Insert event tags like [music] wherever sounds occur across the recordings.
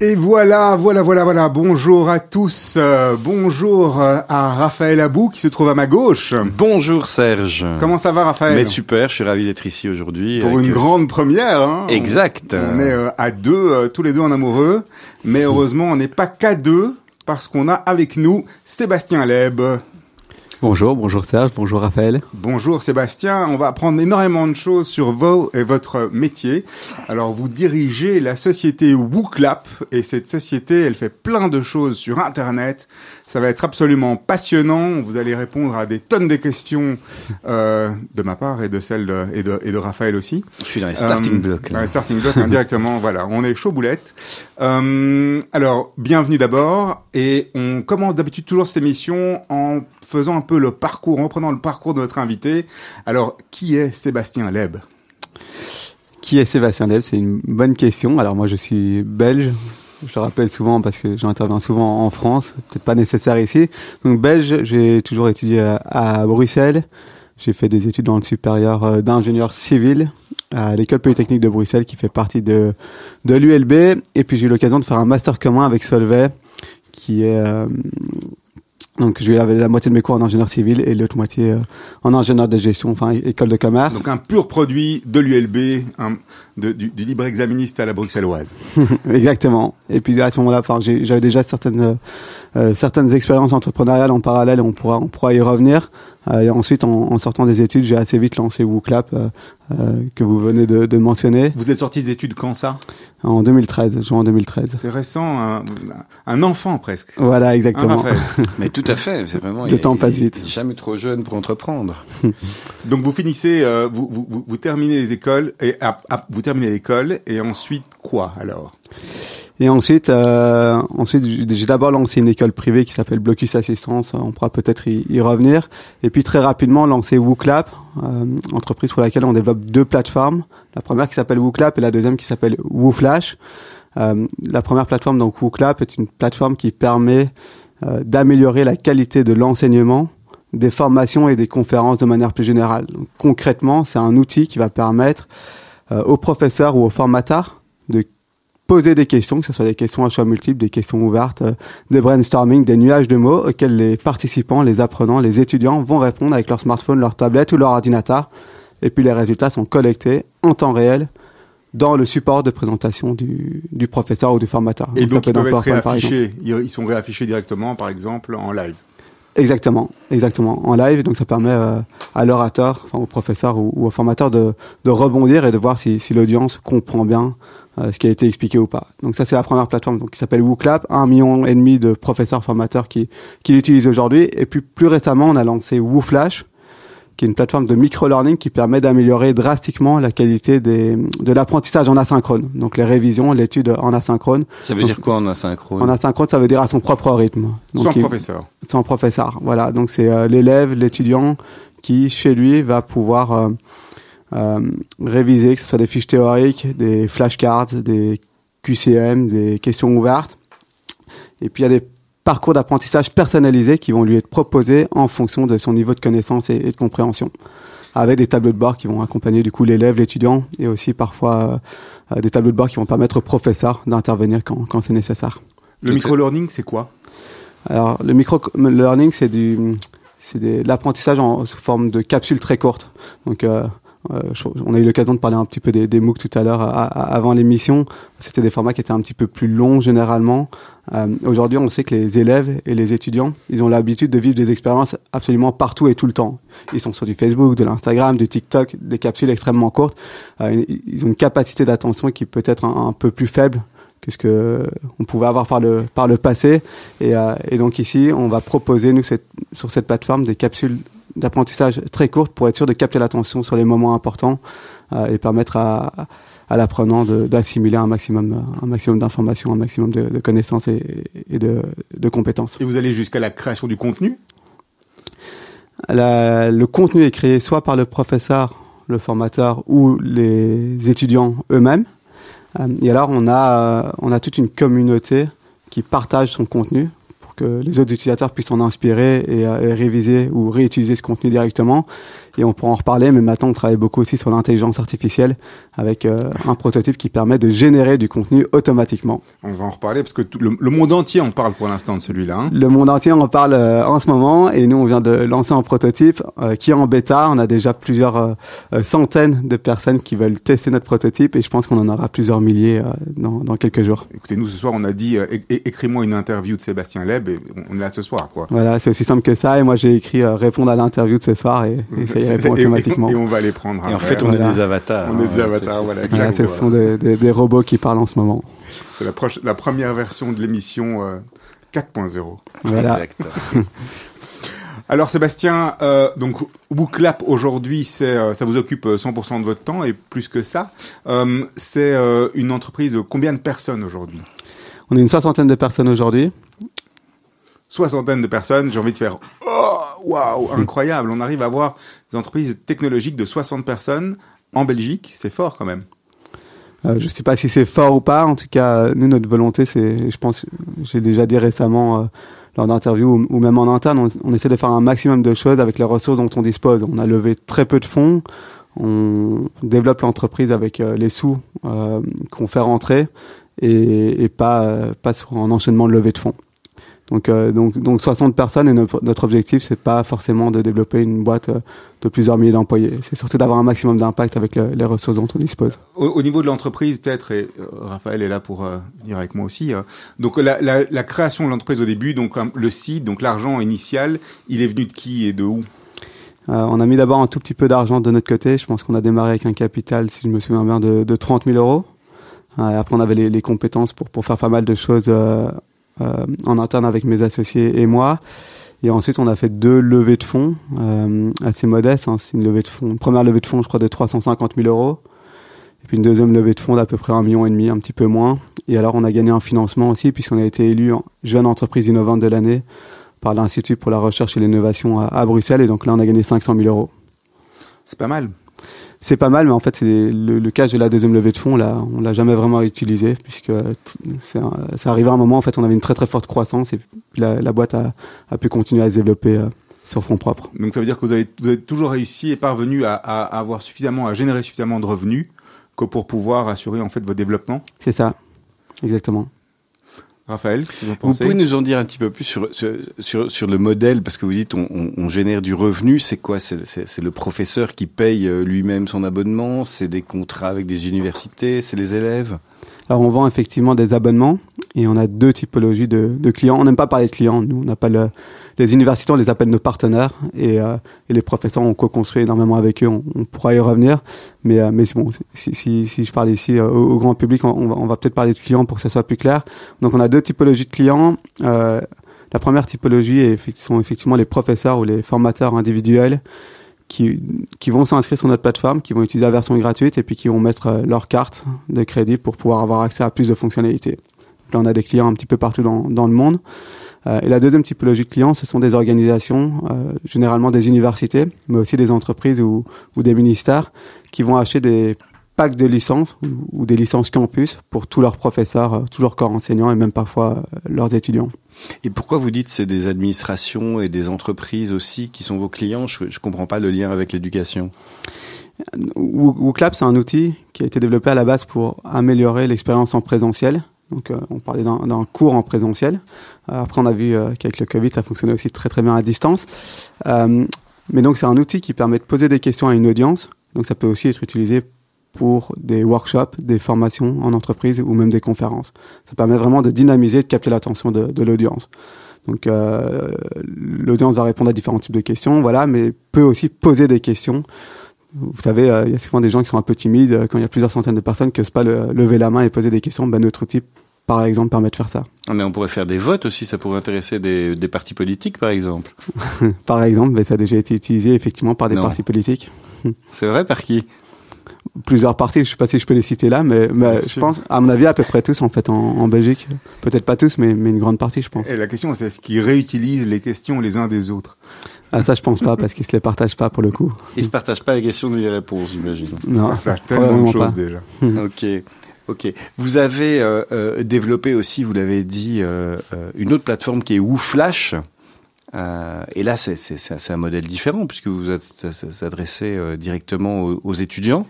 Et voilà, voilà, voilà, voilà. Bonjour à tous. Euh, bonjour euh, à Raphaël Abou qui se trouve à ma gauche. Bonjour Serge. Comment ça va Raphaël Mais super, je suis ravi d'être ici aujourd'hui. Pour une euh, grande première. Hein. Exact. On est euh, à deux, euh, tous les deux en amoureux. Mais heureusement, on n'est pas qu'à deux parce qu'on a avec nous Sébastien Leb. Bonjour, bonjour Serge, bonjour Raphaël. Bonjour Sébastien, on va apprendre énormément de choses sur vous et votre métier. Alors vous dirigez la société WooClap et cette société elle fait plein de choses sur Internet. Ça va être absolument passionnant, vous allez répondre à des tonnes de questions euh, de ma part et de celle de, et, de, et de Raphaël aussi. Je suis dans les starting Euh, blocks. Dans les starting blocks, indirectement, [laughs] voilà, on est chaud boulette. Euh, alors, bienvenue d'abord, et on commence d'habitude toujours cette émission en faisant un peu le parcours, en reprenant le parcours de notre invité. Alors, qui est Sébastien Leb? Qui est Sébastien Leb? C'est une bonne question. Alors moi je suis belge, je le rappelle souvent parce que j'interviens souvent en France, peut-être pas nécessaire ici. Donc belge, j'ai toujours étudié à, Bruxelles. J'ai fait des études dans le supérieur euh, d'ingénieur civil à l'école polytechnique de Bruxelles qui fait partie de, de l'ULB. Et puis j'ai eu l'occasion de faire un master commun avec Solvay qui est... euh, donc eu la, moitié de mes cours en ingénieur civil et l'autre moitié euh, en ingénieur de gestion, enfin école de commerce. Donc un pur produit de l'ULB, du, du libre exaministe à la bruxelloise. [laughs] Exactement. Et puis à ce moment-là, enfin, j'avais déjà certaines euh, euh, certaines expériences entrepreneuriales en parallèle. On pourra on pourra y revenir. Euh, et ensuite, en, en sortant des études, j'ai assez vite lancé WooClap euh, euh, que vous venez de, de mentionner Vous êtes sorti des études quand ça? En 2013, juin 2013. C'est récent, un, un enfant presque. Voilà, exactement. [laughs] Mais tout à fait, c'est vraiment. Le il temps passe il vite. Jamais trop jeune pour entreprendre. [laughs] Donc vous finissez, euh, vous, vous, vous, vous terminez les écoles et ah, ah, vous terminez l'école et ensuite quoi alors? Et ensuite, euh, ensuite, j'ai d'abord lancé une école privée qui s'appelle Blocus Assistance. On pourra peut-être y, revenir. Et puis très rapidement, lancé WooClap, euh, entreprise pour laquelle on développe deux plateformes. La première qui s'appelle WooClap et la deuxième qui s'appelle WooFlash. Euh, la première plateforme, donc WooClap, est une plateforme qui permet euh, d'améliorer la qualité de l'enseignement, des formations et des conférences de manière plus générale. Concrètement, c'est un outil qui va permettre euh, aux professeurs ou aux formateurs de poser des questions, que ce soit des questions à choix multiples, des questions ouvertes, euh, des brainstorming, des nuages de mots auxquels les participants, les apprenants, les étudiants vont répondre avec leur smartphone, leur tablette ou leur ordinateur. Et puis les résultats sont collectés en temps réel dans le support de présentation du, du professeur ou du formateur. Et donc ils peuvent être réaffichés, ils ils sont réaffichés directement par exemple en live. Exactement, exactement, en live. Donc ça permet euh, à l'orateur, enfin, au professeur ou, ou au formateur de, de rebondir et de voir si, si l'audience comprend bien euh, ce qui a été expliqué ou pas. Donc ça c'est la première plateforme donc, qui s'appelle WooClap, un million et demi de professeurs formateurs qui, qui l'utilisent aujourd'hui. Et puis plus récemment, on a lancé WooFlash, qui est une plateforme de micro-learning qui permet d'améliorer drastiquement la qualité des, de l'apprentissage en asynchrone. Donc les révisions, l'étude en asynchrone. Ça veut dire quoi en asynchrone? En asynchrone, ça veut dire à son propre rythme. Donc, Sans il- professeur. sans professeur. Voilà, donc c'est euh, l'élève, l'étudiant qui, chez lui, va pouvoir euh, euh, réviser, que ce soit des fiches théoriques, des flashcards, des QCM, des questions ouvertes. Et puis il y a des parcours d'apprentissage personnalisés qui vont lui être proposés en fonction de son niveau de connaissance et, et de compréhension, avec des tableaux de bord qui vont accompagner du coup l'élève, l'étudiant, et aussi parfois euh, des tableaux de bord qui vont permettre au professeur d'intervenir quand, quand c'est nécessaire. Le micro-learning, c'est quoi? Alors, le micro-learning, c'est du, c'est de l'apprentissage en sous forme de capsules très courtes. Donc, euh, euh, on a eu l'occasion de parler un petit peu des, des MOOC tout à l'heure, avant l'émission. C'était des formats qui étaient un petit peu plus longs généralement. Euh, Aujourd'hui, on sait que les élèves et les étudiants, ils ont l'habitude de vivre des expériences absolument partout et tout le temps. Ils sont sur du Facebook, de l'Instagram, du TikTok, des capsules extrêmement courtes. Euh, ils ont une capacité d'attention qui peut être un, peu plus faible que ce que on pouvait avoir par le par le passé. Et, euh, donc ici, on va proposer nous sur cette plateforme des capsules d'apprentissage très courtes pour être sûr de capter l'attention sur les moments importants euh, et permettre à, à l'apprenant d'assimiler un maximum, un maximum d'informations, un maximum de, de connaissances et, et de, de compétences. Et vous allez jusqu'à la création du contenu? La- le contenu est créé soit par le professeur, le formateur ou les étudiants eux-mêmes. Euh, et alors, on a, euh, on a toute une communauté qui partage son contenu que les autres utilisateurs puissent en inspirer et, euh, et réviser ou réutiliser ce contenu directement. Et on pourra en reparler, mais maintenant, on travaille beaucoup aussi sur l'intelligence artificielle avec euh, un prototype qui permet de générer du contenu automatiquement. On va en reparler parce que tout, le, le monde entier en parle pour l'instant de celui-là. hein. Le monde entier en parle euh, en ce moment et nous on vient de lancer un prototype euh, qui est en bêta. On a déjà plusieurs centaines de personnes qui veulent tester notre prototype et je pense qu'on en aura plusieurs milliers dans, dans quelques jours. Écoutez, nous ce soir on a dit écris-moi une interview de Sébastien Leb et on- est là ce soir quoi. Voilà, c'est aussi simple que ça et moi j'ai écrit répondre à l'interview de ce soir et, et répond Et- et- automatiquement. Et, on va les prendre. Et en fait, on Voilà. est des avatars. On est des avatars, C'est- voilà, ce sont des, des- des robots qui parlent en ce moment. c'est la, première version de l'émission euh, 4.0. Voilà. Exact. [laughs] Alors Sébastien, euh, donc WooClap aujourd'hui, c'est euh, ça vous occupe euh, 100% de votre temps et plus que ça. Euh, c'est euh, une entreprise de combien de personnes aujourd'hui? On est une soixantaine de personnes aujourd'hui. Soixantaine de personnes. J'ai envie de faire oh waouh incroyable. On arrive à avoir des entreprises technologiques de 60 personnes en Belgique. C'est fort quand même. Euh, je sais pas si c'est fort ou pas. En tout cas, euh, nous, notre volonté, c'est, je pense, j'ai déjà dit récemment euh, lors d'interviews ou, ou même en interne, on, essaie de faire un maximum de choses avec les ressources dont on dispose. On a levé très peu de fonds. On développe l'entreprise avec euh, les sous qu'on fait rentrer et, et pas, pas sur un enchaînement de levée de fonds. Donc, euh, donc, donc 60 personnes et notre, notre objectif, c'est pas forcément de développer une boîte euh, de plusieurs milliers d'employés. C'est surtout d'avoir un maximum d'impact avec le- les ressources dont on dispose. Au, au niveau de l'entreprise, peut-être, et euh, Raphaël est là pour euh, venir avec moi aussi. euh, donc la, la, la création de l'entreprise au début, donc um, le site, donc l'argent initial, il est venu de qui et de où? Euh, on a mis d'abord un tout petit peu d'argent de notre côté. Je pense qu'on a démarré avec un capital, si je me souviens bien, de, de 30 000 euros. Euh, après, on avait les, les compétences pour, pour faire pas mal de choses euh, en interne avec mes associés et moi. Et ensuite, on a fait deux levées de fonds euh, assez modestes. hein. C'est une levée de fonds, première levée de fonds, je crois, de 350 000 euros. Et puis une deuxième levée de fonds d'à peu près un million et demi, un petit peu moins. Et alors, on a gagné un financement aussi, puisqu'on a été élu jeune entreprise innovante de l'année par l'Institut pour la recherche et l'innovation à, à Bruxelles. Et donc là, on a gagné 500 000 euros. C'est pas mal. C'est pas mal, mais en fait, c'est le, le cash de la deuxième levée de fonds, là, on l'a jamais vraiment utilisé, puisque c'est ça arrivait à un moment, en fait, on avait une très très forte croissance et la, la boîte a, a pu continuer à se développer euh, sur fonds propres. Donc ça veut dire que vous avez, vous avez toujours réussi et parvenu à, à, à avoir suffisamment, à générer suffisamment de revenus que pour pouvoir assurer en fait votre développement? C'est ça, exactement. Raphaël, si vous Vous pouvez nous en dire un petit peu plus sur, sur, sur, le modèle, parce que vous dites on, on, on génère du revenu, c'est quoi? C'est le professeur qui paye euh, lui-même son abonnement, c'est des contrats avec des universités, c'est les élèves? Alors, on vend effectivement des abonnements et on a deux typologies de, de clients. On n'aime pas parler de clients, nous, on n'a pas le, les universités, on les appelle nos partenaires et, euh, et les professeurs, on co-construit énormément avec eux, on, pourra y revenir. Mais, euh, mais si, si, si je parle ici euh, au, grand public, on, va, on va peut-être parler de clients pour que ça soit plus clair. Donc, on a deux typologies de clients. Euh, la première typologie est, sont effectivement les professeurs ou les formateurs individuels qui, qui vont s'inscrire sur notre plateforme, qui vont utiliser la version gratuite et puis qui vont mettre euh, leur carte de crédit pour pouvoir avoir accès à plus de fonctionnalités. Donc Là, on a des clients un petit peu partout dans, dans le monde. Euh, et la deuxième typologie de clients, ce sont des organisations, euh, généralement des universités, mais aussi des entreprises ou, ou des ministères, qui vont acheter des packs de licences ou, des licences campus pour tous leurs professeurs, euh, tous leurs corps enseignants et même parfois euh, leurs étudiants. Et pourquoi vous dites c'est des administrations et des entreprises aussi qui sont vos clients? Je ne comprends pas le lien avec l'éducation. Woo- WooClap, c'est un outil qui a été développé à la base pour améliorer l'expérience en présentiel. Donc, euh, on parlait d'un cours en présentiel. Euh, après, on a vu euh, qu'avec le Covid, ça fonctionnait aussi très très bien à distance. Mais donc, c'est un outil qui permet de poser des questions à une audience. Donc, ça peut aussi être utilisé pour des workshops, des formations en entreprise ou même des conférences. Ça permet vraiment de dynamiser, de capter l'attention de, de l'audience. Donc, euh, l'audience va répondre à différents types de questions, voilà, mais peut aussi poser des questions vous savez, euh, il y a souvent des gens qui sont un peu timides euh, quand il y a plusieurs centaines de personnes qui n'osent pas le- lever la main et poser des questions. Ben, notre outil, par exemple, permet de faire ça. Ah, Mais on pourrait faire des votes aussi, ça pourrait intéresser des, des partis politiques par exemple. [laughs] par exemple, ben, ça a déjà été utilisé effectivement par des Non. partis politiques. C'est vrai par qui? Plusieurs parties. Je sais pas si je peux les citer là, mais, je pense, à mon avis, à peu près tous en fait en, en Belgique. Peut-être pas tous, mais, mais une grande partie, je pense. Et la question, c'est est-ce qu'ils réutilisent les questions les uns des autres? Ah ça, je pense pas parce qu'ils se les partagent pas pour le coup. Ils se partagent pas les questions ni les réponses, j'imagine. Non, Ça a tellement de choses pas. déjà. Ok, ok. Vous avez euh, euh, développé aussi, vous l'avez dit, euh, euh, une autre plateforme qui est WooFlash. Euh, et là, c'est c'est- c'est- c'est un modèle différent puisque vous s'adressez euh, directement aux, aux étudiants.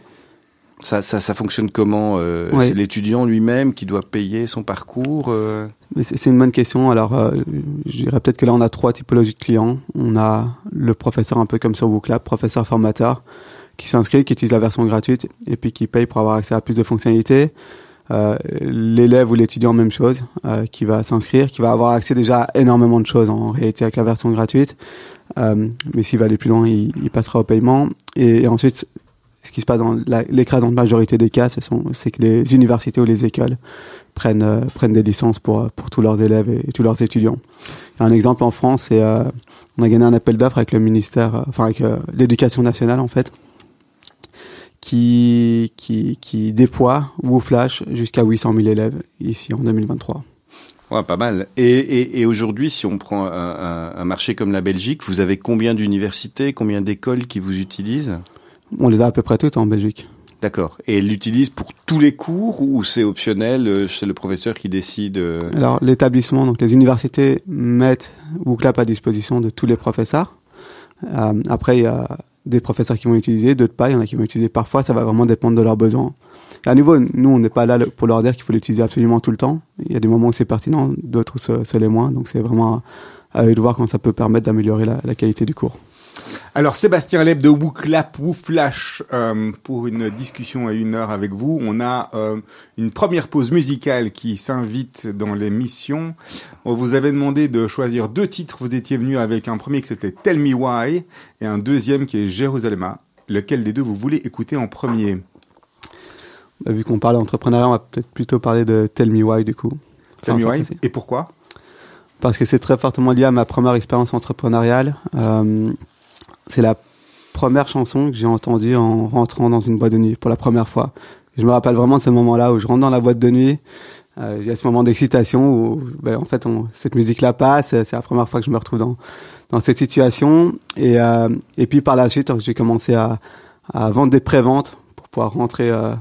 Ça, ça, ça fonctionne comment euh. C'est l'étudiant lui-même qui doit payer son parcours euh C'est une bonne question. Alors, euh, je dirais peut-être que là, on a trois typologies de clients. On a le professeur un peu comme sur WooClap, professeur formateur, qui s'inscrit, qui utilise la version gratuite et puis qui paye pour avoir accès à plus de fonctionnalités. Euh, L'élève ou l'étudiant, même chose, qui va s'inscrire, qui va avoir accès déjà à énormément de choses en réalité avec la version gratuite. Euh, mais s'il va aller plus loin, il, il passera au paiement. Et, et ensuite, ce qui se passe dans l'écrasante majorité des cas, c'est que les universités ou les écoles prennent, euh, prennent des licences pour, euh, pour tous leurs élèves et, tous leurs étudiants. Un exemple en France, c'est euh, on a gagné un appel d'offres avec le ministère, enfin avec l'éducation nationale en fait, qui, qui, qui déploie WooFlash jusqu'à 800 000 élèves ici en 2023. Ouais, pas mal. Et, et, aujourd'hui, si on prend un marché comme la Belgique, vous avez combien d'universités, combien d'écoles qui vous utilisent? On les a à peu près toutes en Belgique. D'accord. Et ils l'utilisent pour tous les cours ou c'est optionnel euh, C'est le professeur qui décide euh, Alors l'établissement, donc les universités mettent WooClap à disposition de tous les professeurs. Euh, après, il y a des professeurs qui vont l'utiliser, d'autres pas. Il y en a qui vont l'utiliser parfois. Ça va vraiment dépendre de leurs besoins. Et à nouveau, nous, on n'est pas là pour leur dire qu'il faut l'utiliser absolument tout le temps. Il y a des moments où c'est pertinent, d'autres où ce, ce l'est moins. Donc c'est vraiment à eux de voir quand ça peut permettre d'améliorer la, la qualité du cours. Alors Sébastien Leb de WooClap, WooFlash, euh, pour une discussion à une heure avec vous. On a euh, une première pause musicale qui s'invite dans l'émission. On vous avait demandé de choisir deux titres. Vous étiez venu avec un premier qui c'était Tell Me Why et un deuxième qui est Jérusalem. Lequel des deux vous voulez écouter en premier? Bah, vu qu'on parle d'entrepreneuriat, on va peut-être plutôt parler de Tell Me Why du coup. Tell Me Why et pourquoi? Parce que c'est très fortement lié à ma première expérience entrepreneuriale. Euh, c'est la première chanson que j'ai entendue en rentrant dans une boîte de nuit pour la première fois. Je me rappelle vraiment de ce moment-là où je rentre dans la boîte de nuit. Euh, il y a ce moment d'excitation où, ben, en fait, cette musique-là passe. C'est la première fois que je me retrouve dans cette situation. Et euh, et puis par la suite, j'ai commencé à vendre des préventes pour pouvoir rentrer. euh,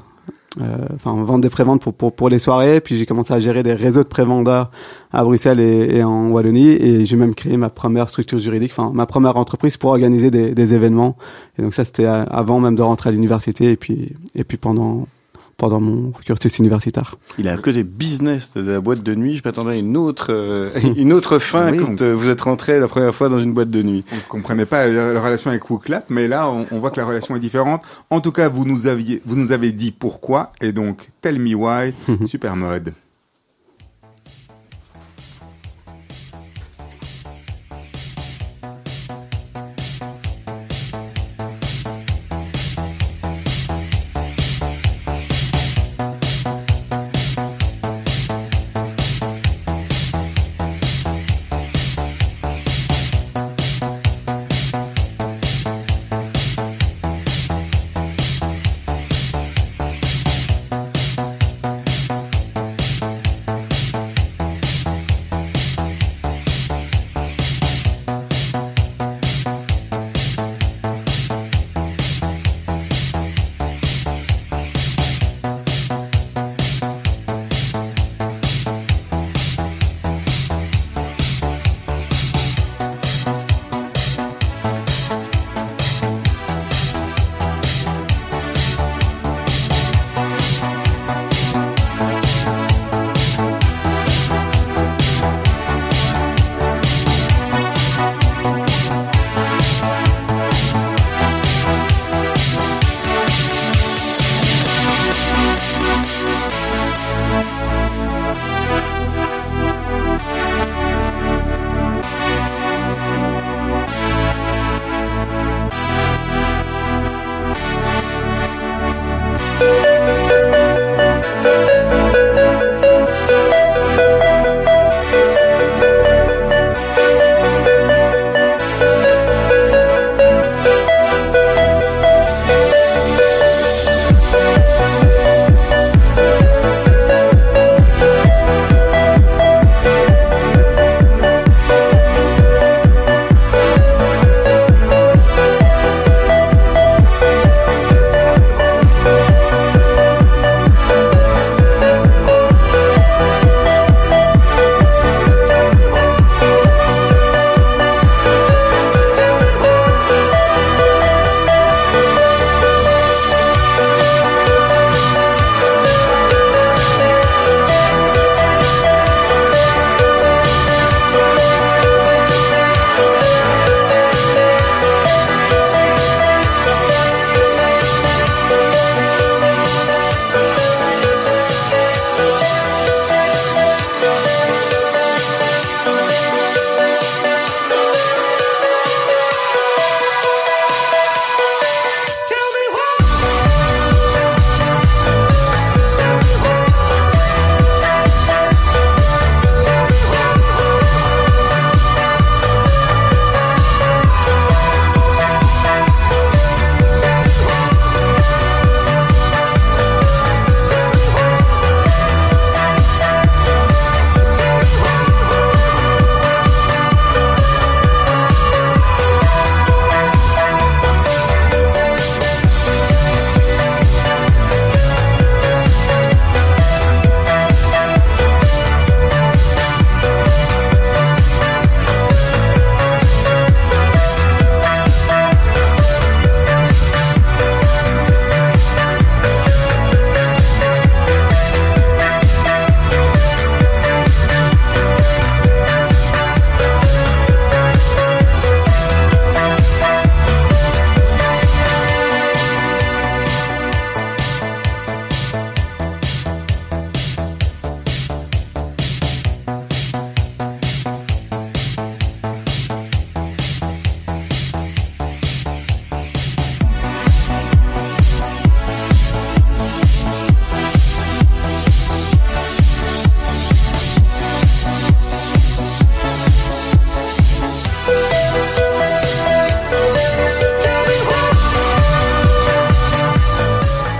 enfin vendre des préventes pour, pour, pour les soirées, puis j'ai commencé à gérer des réseaux de prévendeurs à Bruxelles et, et en Wallonie, et j'ai même créé ma première structure juridique, enfin ma première entreprise pour organiser des, des événements. Et donc ça c'était euh, avant même de rentrer à l'université, et puis et puis pendant pendant mon cursus universitaire. Il a un côté business de la boîte de nuit. Je m'attendais à une autre, euh, [laughs] une autre fin Oui, quand on- euh, vous êtes rentré la première fois dans une boîte de nuit. On ne comprenait pas la, la relation avec WooClap, mais là, on, on voit que la relation est différente. En tout cas, vous nous aviez, vous nous avez dit pourquoi, et donc Tell Me Why, super mode.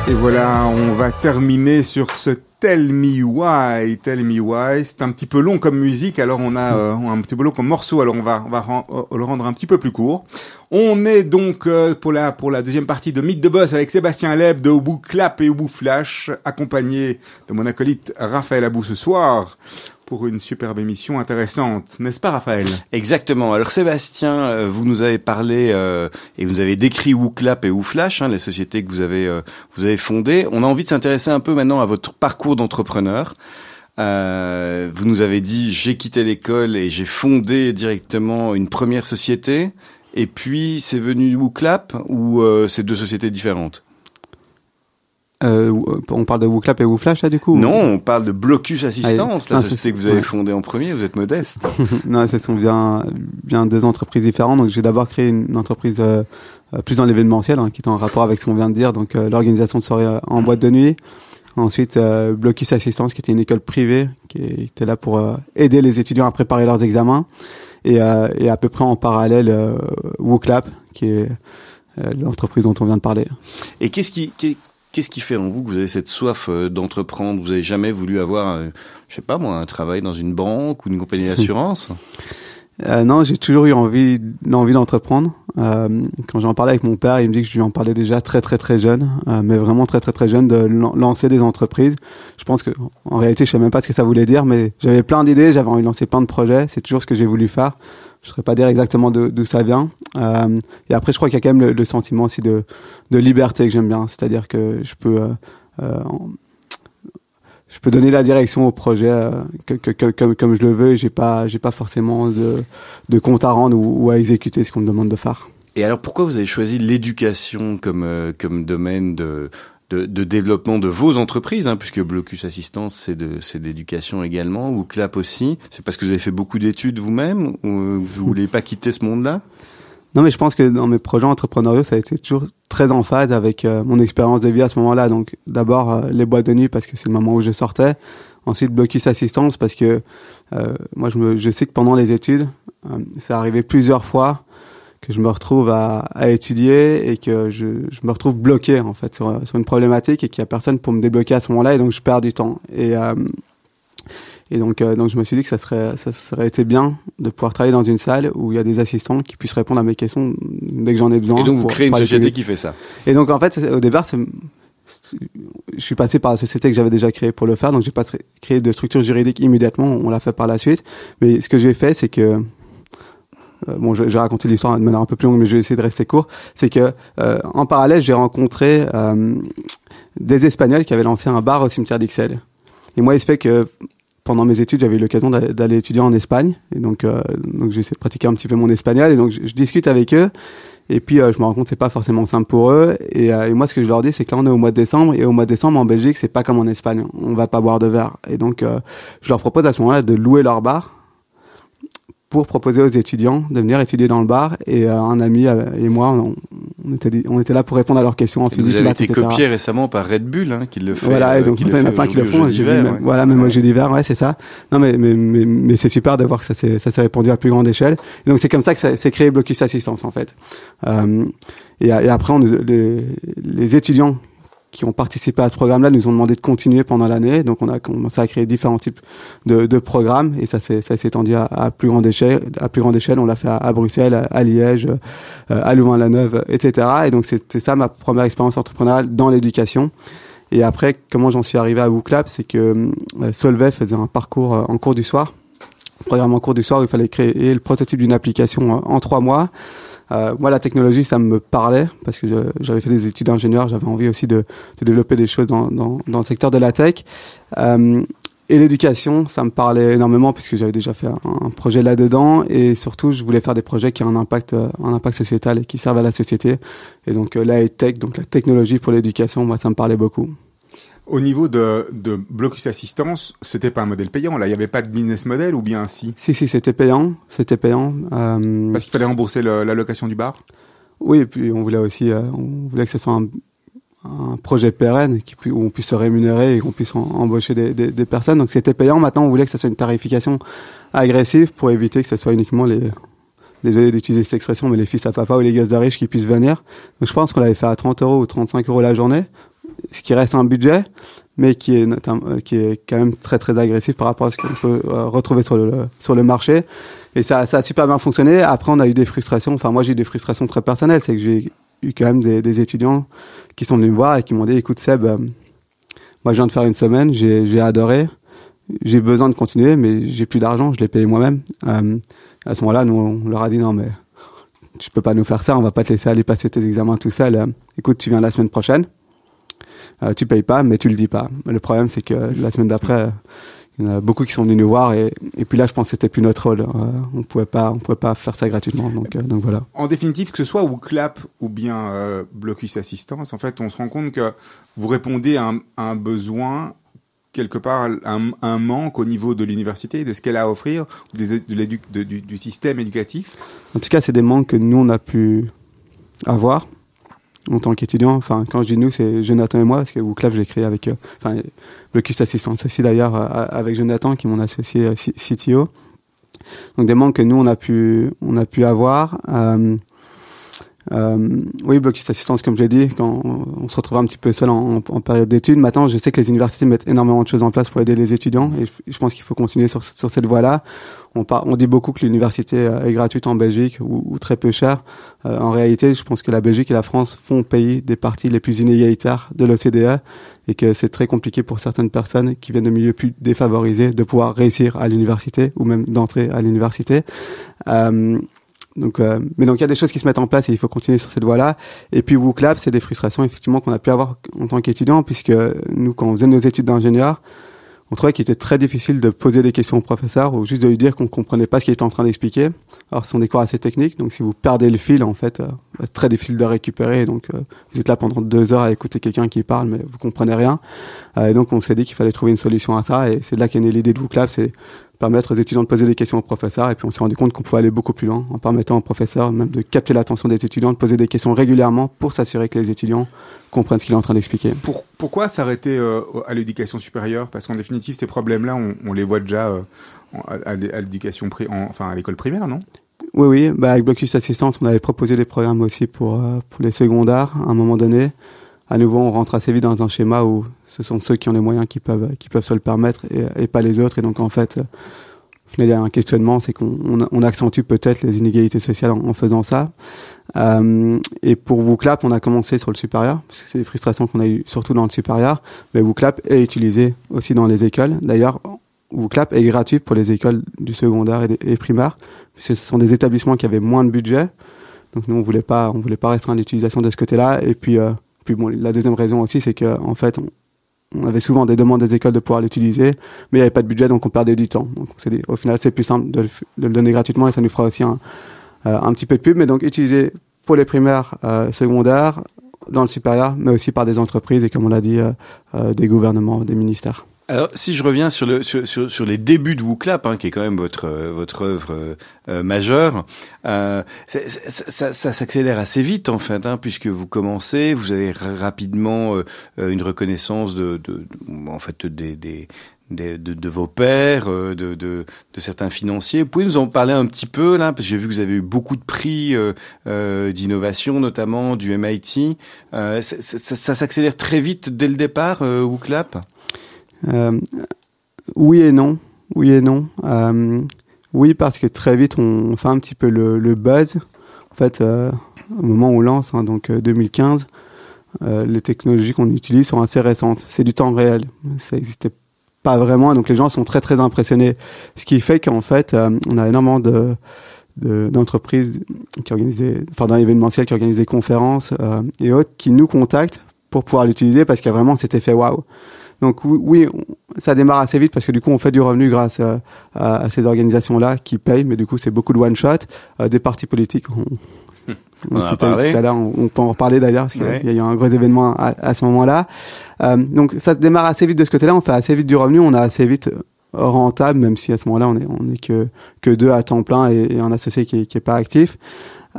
Et voilà, on va terminer sur ce Tell Me Why, Tell Me Why. C'est un petit peu long comme musique, alors on a euh, un petit peu long comme morceau, alors on va, on va euh, le rendre un petit peu plus court. On est donc euh, pour la pour la deuxième partie de Mythe de Boss avec Sébastien Leb de Obu Clap et Obu Flash, accompagné de mon acolyte Raphaël Abou ce soir pour une superbe émission intéressante, n'est-ce pas Raphaël? Exactement. Alors Sébastien, euh, vous nous avez parlé euh, et vous avez décrit WooClap et WooFlash, hein, les sociétés que vous avez euh, vous avez fondées. On a envie de s'intéresser un peu maintenant à votre parcours d'entrepreneur. vous nous avez dit j'ai quitté l'école et j'ai fondé directement une première société. Et puis c'est venu WooClap ou c'est deux sociétés différentes? Euh, on parle de WooClap et WooFlash là du coup Non, on parle de Blocus Assistance, la société que vous avez fondée en premier, vous êtes modeste. [laughs] non, ce sont bien, bien deux entreprises différentes. Donc j'ai d'abord créé une entreprise euh, euh, plus dans l'événementiel, hein, qui est en rapport avec ce qu'on vient de dire, donc euh, l'organisation de soirées en boîte de nuit. Ensuite, Blocus Assistance, qui était une école privée, qui était là pour aider les étudiants à préparer leurs examens. Et, et à peu près en parallèle, WooClap, qui est l'entreprise dont on vient de parler. Et qu'est-ce qui, Qu'est-ce qui fait en vous que vous avez cette soif euh, d'entreprendre? Vous avez jamais voulu avoir, euh, je sais pas moi, un travail dans une banque ou une compagnie d'assurance? [laughs] euh, non, j'ai toujours eu envie, l'envie d'entreprendre. Euh, quand j'en parlais avec mon père, il me dit que je lui en parlais déjà très très très jeune, euh, mais vraiment très très très jeune de lancer des entreprises. Je pense que en réalité, je sais même pas ce que ça voulait dire, mais j'avais plein d'idées, j'avais envie de lancer plein de projets. C'est toujours ce que j'ai voulu faire. Je ne saurais pas dire exactement d'où ça vient. Euh, et après, je crois qu'il y a quand même le, sentiment aussi de, de liberté que j'aime bien, c'est-à-dire que je peux euh, euh, je peux donner la direction au projet euh, que, que, comme, comme je le veux et j'ai pas j'ai pas forcément de, de compte à rendre ou, ou à exécuter ce qu'on me demande de faire. Et alors pourquoi vous avez choisi l'éducation comme euh, comme domaine de, de, de développement de vos entreprises, hein, puisque Blocus Assistance c'est de c'est d'éducation également ou Clap aussi? C'est parce que vous avez fait beaucoup d'études vous-même ou euh, vous voulez pas quitter ce monde-là? Non, mais je pense que dans mes projets entrepreneuriaux, ça a été toujours très en phase avec euh, mon expérience de vie à ce moment-là. Donc, d'abord, euh, les boîtes de nuit parce que c'est le moment où je sortais. Ensuite, Blocus Assistance parce que euh, moi, je, me, je sais que pendant les études, ça arrivé plusieurs fois que je me retrouve à, à étudier et que je, je, me retrouve bloqué en fait sur, sur une problématique et qu'il y a personne pour me débloquer à ce moment-là et donc je perds du temps. Et et donc, euh, donc je me suis dit que ça serait, ça serait été bien de pouvoir travailler dans une salle où il y a des assistants qui puissent répondre à mes questions dès que j'en ai besoin. Et donc vous créez une société qui fait ça. Et donc en fait, au départ, je suis passé par la société que j'avais déjà créée pour le faire, donc j'ai pas créé de structure juridique immédiatement. On l'a fait par la suite. Mais ce que j'ai fait, c'est que euh, bon, j'ai raconté l'histoire de manière un peu plus longue, mais je vais essayer de rester court. C'est que euh, en parallèle, j'ai rencontré euh, des Espagnols qui avaient lancé un bar au cimetière d'Ixelles. Et moi, il se fait que pendant mes études, j'avais eu l'occasion d'aller étudier en Espagne. Et donc, euh, donc j'ai essayé de pratiquer un petit peu mon espagnol. Et donc, je, discute avec eux. Et puis, euh, je me rends compte que c'est pas forcément simple pour eux. Et, euh, et, moi, ce que je leur dis, c'est que là, on est au mois de décembre. Et au mois de décembre, en Belgique, c'est pas comme en Espagne. On va pas boire de verre. Et donc, je leur propose à ce moment-là de louer leur bar pour proposer aux étudiants de venir étudier dans le bar. Et un ami et moi, on, on, était, on était là pour répondre à leurs questions en physique. Vous avez été copié récemment par Red Bull, hein, qui le fait. Voilà, et donc il y en a plein qui le font. Vu, ouais. Voilà, même au jeu d'hiver, ouais, c'est ça. Non, mais mais mais, mais c'est super de voir que ça s'est ça s'est répandu à plus grande échelle. Et donc c'est comme ça que s'est créé Blocus Assistance en fait. Euh, et, et, après, on, les, les étudiants qui ont participé à ce programme-là nous ont demandé de continuer pendant l'année. Donc on a commencé à créer différents types de, programmes et ça s'est étendu à, plus grande échelle. À plus grande échelle, on l'a fait à, Bruxelles, à Liège, euh, à Louvain-la-Neuve, etc. Et donc c'était ça ma première expérience entrepreneuriale dans l'éducation. Et après, comment j'en suis arrivé à WooClap, c'est que euh, Solvay faisait un parcours euh, en cours du soir, programme en cours du soir où il fallait créer le prototype d'une application euh, en trois mois. Euh, moi, la technologie, ça me parlait parce que j'avais fait des études d'ingénieur, j'avais envie aussi de, de, développer des choses dans, dans, dans, le secteur de la tech. Euh, et l'éducation, ça me parlait énormément puisque j'avais déjà fait un, projet là-dedans et surtout, je voulais faire des projets qui ont un impact, un impact sociétal et qui servent à la société. Et donc, euh, la tech, donc la technologie pour l'éducation, moi, ça me parlait beaucoup. Au niveau de, de Blocus Assistance, c'était pas un modèle payant, là, il n'y avait pas de business model ou bien si? Si, si, c'était payant, c'était payant. Euh... Parce qu'il fallait rembourser le, la location du bar? Oui, et puis on voulait aussi, euh, on voulait que ce soit un, un projet pérenne, qui, où on puisse se rémunérer et qu'on puisse en, embaucher des, des, des, personnes. Donc c'était payant, maintenant on voulait que ce soit une tarification agressive pour éviter que ce soit uniquement les... Désolé d'utiliser cette expression, mais les fils à papa ou les gosses de riches qui puissent venir. Donc je pense qu'on l'avait fait à 30 euros ou 35 euros la journée ce qui reste un budget, mais qui est, qui est quand même très très agressif par rapport à ce qu'on peut retrouver sur le, sur le marché. Et ça, ça a super bien fonctionné. Après, on a eu des frustrations. Enfin, moi, j'ai eu des frustrations très personnelles. C'est que j'ai eu quand même des, étudiants qui sont venus me voir et qui m'ont dit, écoute Seb, moi, je viens de faire une semaine, j'ai adoré j'ai besoin de continuer, mais j'ai plus d'argent, je l'ai payé moi-même. Euh, à ce moment-là, nous, on leur a dit non, mais tu peux pas nous faire ça, on va pas te laisser aller passer tes examens tout seul. Euh, écoute, tu viens la semaine prochaine, euh, tu payes pas, mais tu le dis pas. Le problème, c'est que la semaine d'après, il y en a beaucoup qui sont venus nous voir et, et puis là, je pense que c'était plus notre rôle. Euh, on pouvait pas, on pouvait pas faire ça gratuitement. Donc, euh, donc voilà. En définitive, que ce soit WooClap ou bien euh, Blocus Assistance, en fait, on se rend compte que vous répondez à un, à un besoin quelque part un, un, manque au niveau de l'université, de ce qu'elle a à offrir, des, de de, du, du, système éducatif En tout cas, c'est des manques que nous, on a pu avoir en tant qu'étudiant. Enfin, quand je dis nous, c'est Jonathan et moi, parce que WooClap, je l'ai créé avec, euh, enfin, le CUST Assistance aussi d'ailleurs, euh, avec Jonathan, qui est mon associé euh, CTO. Donc des manques que nous, on a pu, on a pu avoir. Euh, euh, oui, Blocus Assistance, comme je l'ai dit, quand on se retrouve un petit peu seul en, période d'études. Maintenant, je sais que les universités mettent énormément de choses en place pour aider les étudiants et je, pense qu'il faut continuer sur, cette voie-là. On, dit beaucoup que l'université est gratuite en Belgique ou, très peu chère. Euh, en réalité, je pense que la Belgique et la France font payer des parties les plus inégalitaires de l'OCDE et que c'est très compliqué pour certaines personnes qui viennent de milieux plus défavorisés de pouvoir réussir à l'université ou même d'entrer à l'université. Euh, donc, euh, mais donc il y a des choses qui se mettent en place et il faut continuer sur cette voie-là. Et puis WooClap, c'est des frustrations effectivement qu'on a pu avoir en tant qu'étudiant, puisque nous, quand on faisait nos études d'ingénieur, on trouvait qu'il était très difficile de poser des questions au professeur ou juste de lui dire qu'on comprenait pas ce qu'il était en train d'expliquer. Alors, ce sont des cours assez techniques, donc si vous perdez le fil, en fait, euh, c'est très difficile de récupérer. Donc, euh, vous êtes là pendant deux heures à écouter quelqu'un qui parle, mais vous comprenez rien. Euh, et donc, on s'est dit qu'il fallait trouver une solution à ça. Et c'est de là qu'est née l'idée de WooClap, c'est permettre aux étudiants de poser des questions au professeur. Et puis on s'est rendu compte qu'on pouvait aller beaucoup plus loin en permettant au professeur même de capter l'attention des étudiants, de poser des questions régulièrement pour s'assurer que les étudiants comprennent ce qu'il est en train d'expliquer. Pour, pourquoi s'arrêter euh, à l'éducation supérieure? Parce qu'en définitive, ces problèmes-là, on, on, les voit déjà euh, à, l'éducation, enfin à l'école primaire, non? Oui, oui. Bah, avec Blocus Assistance, on avait proposé des programmes aussi pour, euh, pour les secondaires à un moment donné. À nouveau, on rentre assez vite dans un schéma où ce sont ceux qui ont les moyens qui peuvent, qui peuvent se le permettre et, pas les autres. Et donc, en fait, il y a un questionnement, c'est qu'on on accentue peut-être les inégalités sociales en, faisant ça. Euh, et pour WooClap, on a commencé sur le supérieur, parce c'est des frustrations qu'on a eues surtout dans le supérieur. Mais WooClap est utilisé aussi dans les écoles. D'ailleurs, WooClap est gratuit pour les écoles du secondaire et, et primaire, puisque ce sont des établissements qui avaient moins de budget. Donc nous, on voulait pas, on voulait pas restreindre l'utilisation de ce côté-là. Et puis, euh, puis bon, la deuxième raison aussi, c'est que en fait, on avait souvent des demandes des écoles de pouvoir l'utiliser, mais il n'y avait pas de budget, donc on perdait du temps. Donc au final, c'est plus simple de le, donner gratuitement et ça nous fera aussi un, euh, un petit peu de pub. Mais donc utiliser pour les primaires, euh, secondaires, dans le supérieur, mais aussi par des entreprises et comme on l'a dit, euh des gouvernements, des ministères. Alors, si je reviens sur, le, sur, sur, sur les débuts de WooClap, hein, qui est quand même votre, votre œuvre euh, majeure, euh, ça, ça, ça s'accélère assez vite en fait, hein, puisque vous commencez, vous avez rapidement euh, une reconnaissance de, de, en fait, des, des, de, vos pairs, de, de, certains financiers. Vous pouvez nous en parler un petit peu là, parce que j'ai vu que vous avez eu beaucoup de prix euh, euh, d'innovation, notamment du MIT. Euh, ça, s'accélère très vite dès le départ, euh, euh, oui et non. Oui et non. Euh, oui, parce que très vite, on fait un petit peu le, buzz. En fait, euh, au moment où on lance, hein, donc 2015, euh, les technologies qu'on utilise sont assez récentes. C'est du temps réel. Ça n'existait pas vraiment. Donc les gens sont très très impressionnés. Ce qui fait qu'en fait, euh, on a énormément de d'entreprises qui organisent, enfin dans l'événementiel qui organisent des conférences euh, et autres qui nous contactent pour pouvoir l'utiliser parce qu'il y a vraiment cet effet waouh. Donc oui, ça démarre assez vite parce que du coup on fait du revenu grâce à, à, à ces organisations-là qui payent, mais du coup c'est beaucoup de one shot. Euh, des partis politiques, on, on, on peut en reparler d'ailleurs parce qu'il ouais. y a eu un gros événement à, à ce moment-là. Euh, donc ça se démarre assez vite de ce côté-là, on fait assez vite du revenu, on a assez vite rentable, même si à ce moment-là on est on est que que deux à temps plein et, et un associé qui est, qui est pas actif.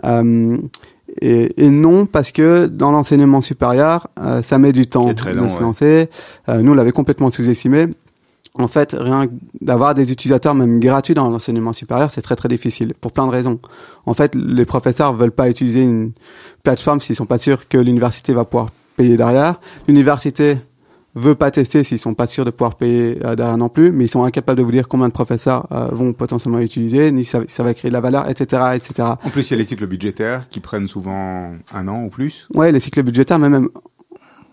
Euh, et, et, non, parce que dans l'enseignement supérieur, euh, ça met du temps de long, se lancer. Euh, nous, on l'avait complètement sous-estimé. En fait, rien d'avoir des utilisateurs même gratuits dans l'enseignement supérieur, c'est très très difficile pour plein de raisons. En fait, les professeurs veulent pas utiliser une plateforme s'ils sont pas sûrs que l'université va pouvoir payer derrière. L'université veut pas tester s'ils sont pas sûrs de pouvoir payer euh, derrière non plus, mais ils sont incapables de vous dire combien de professeurs euh, vont potentiellement utiliser, ni ça, ça va créer de la valeur, etc., etc. En plus, il y a les cycles budgétaires qui prennent souvent un an ou plus. Ouais, les cycles budgétaires, mais même,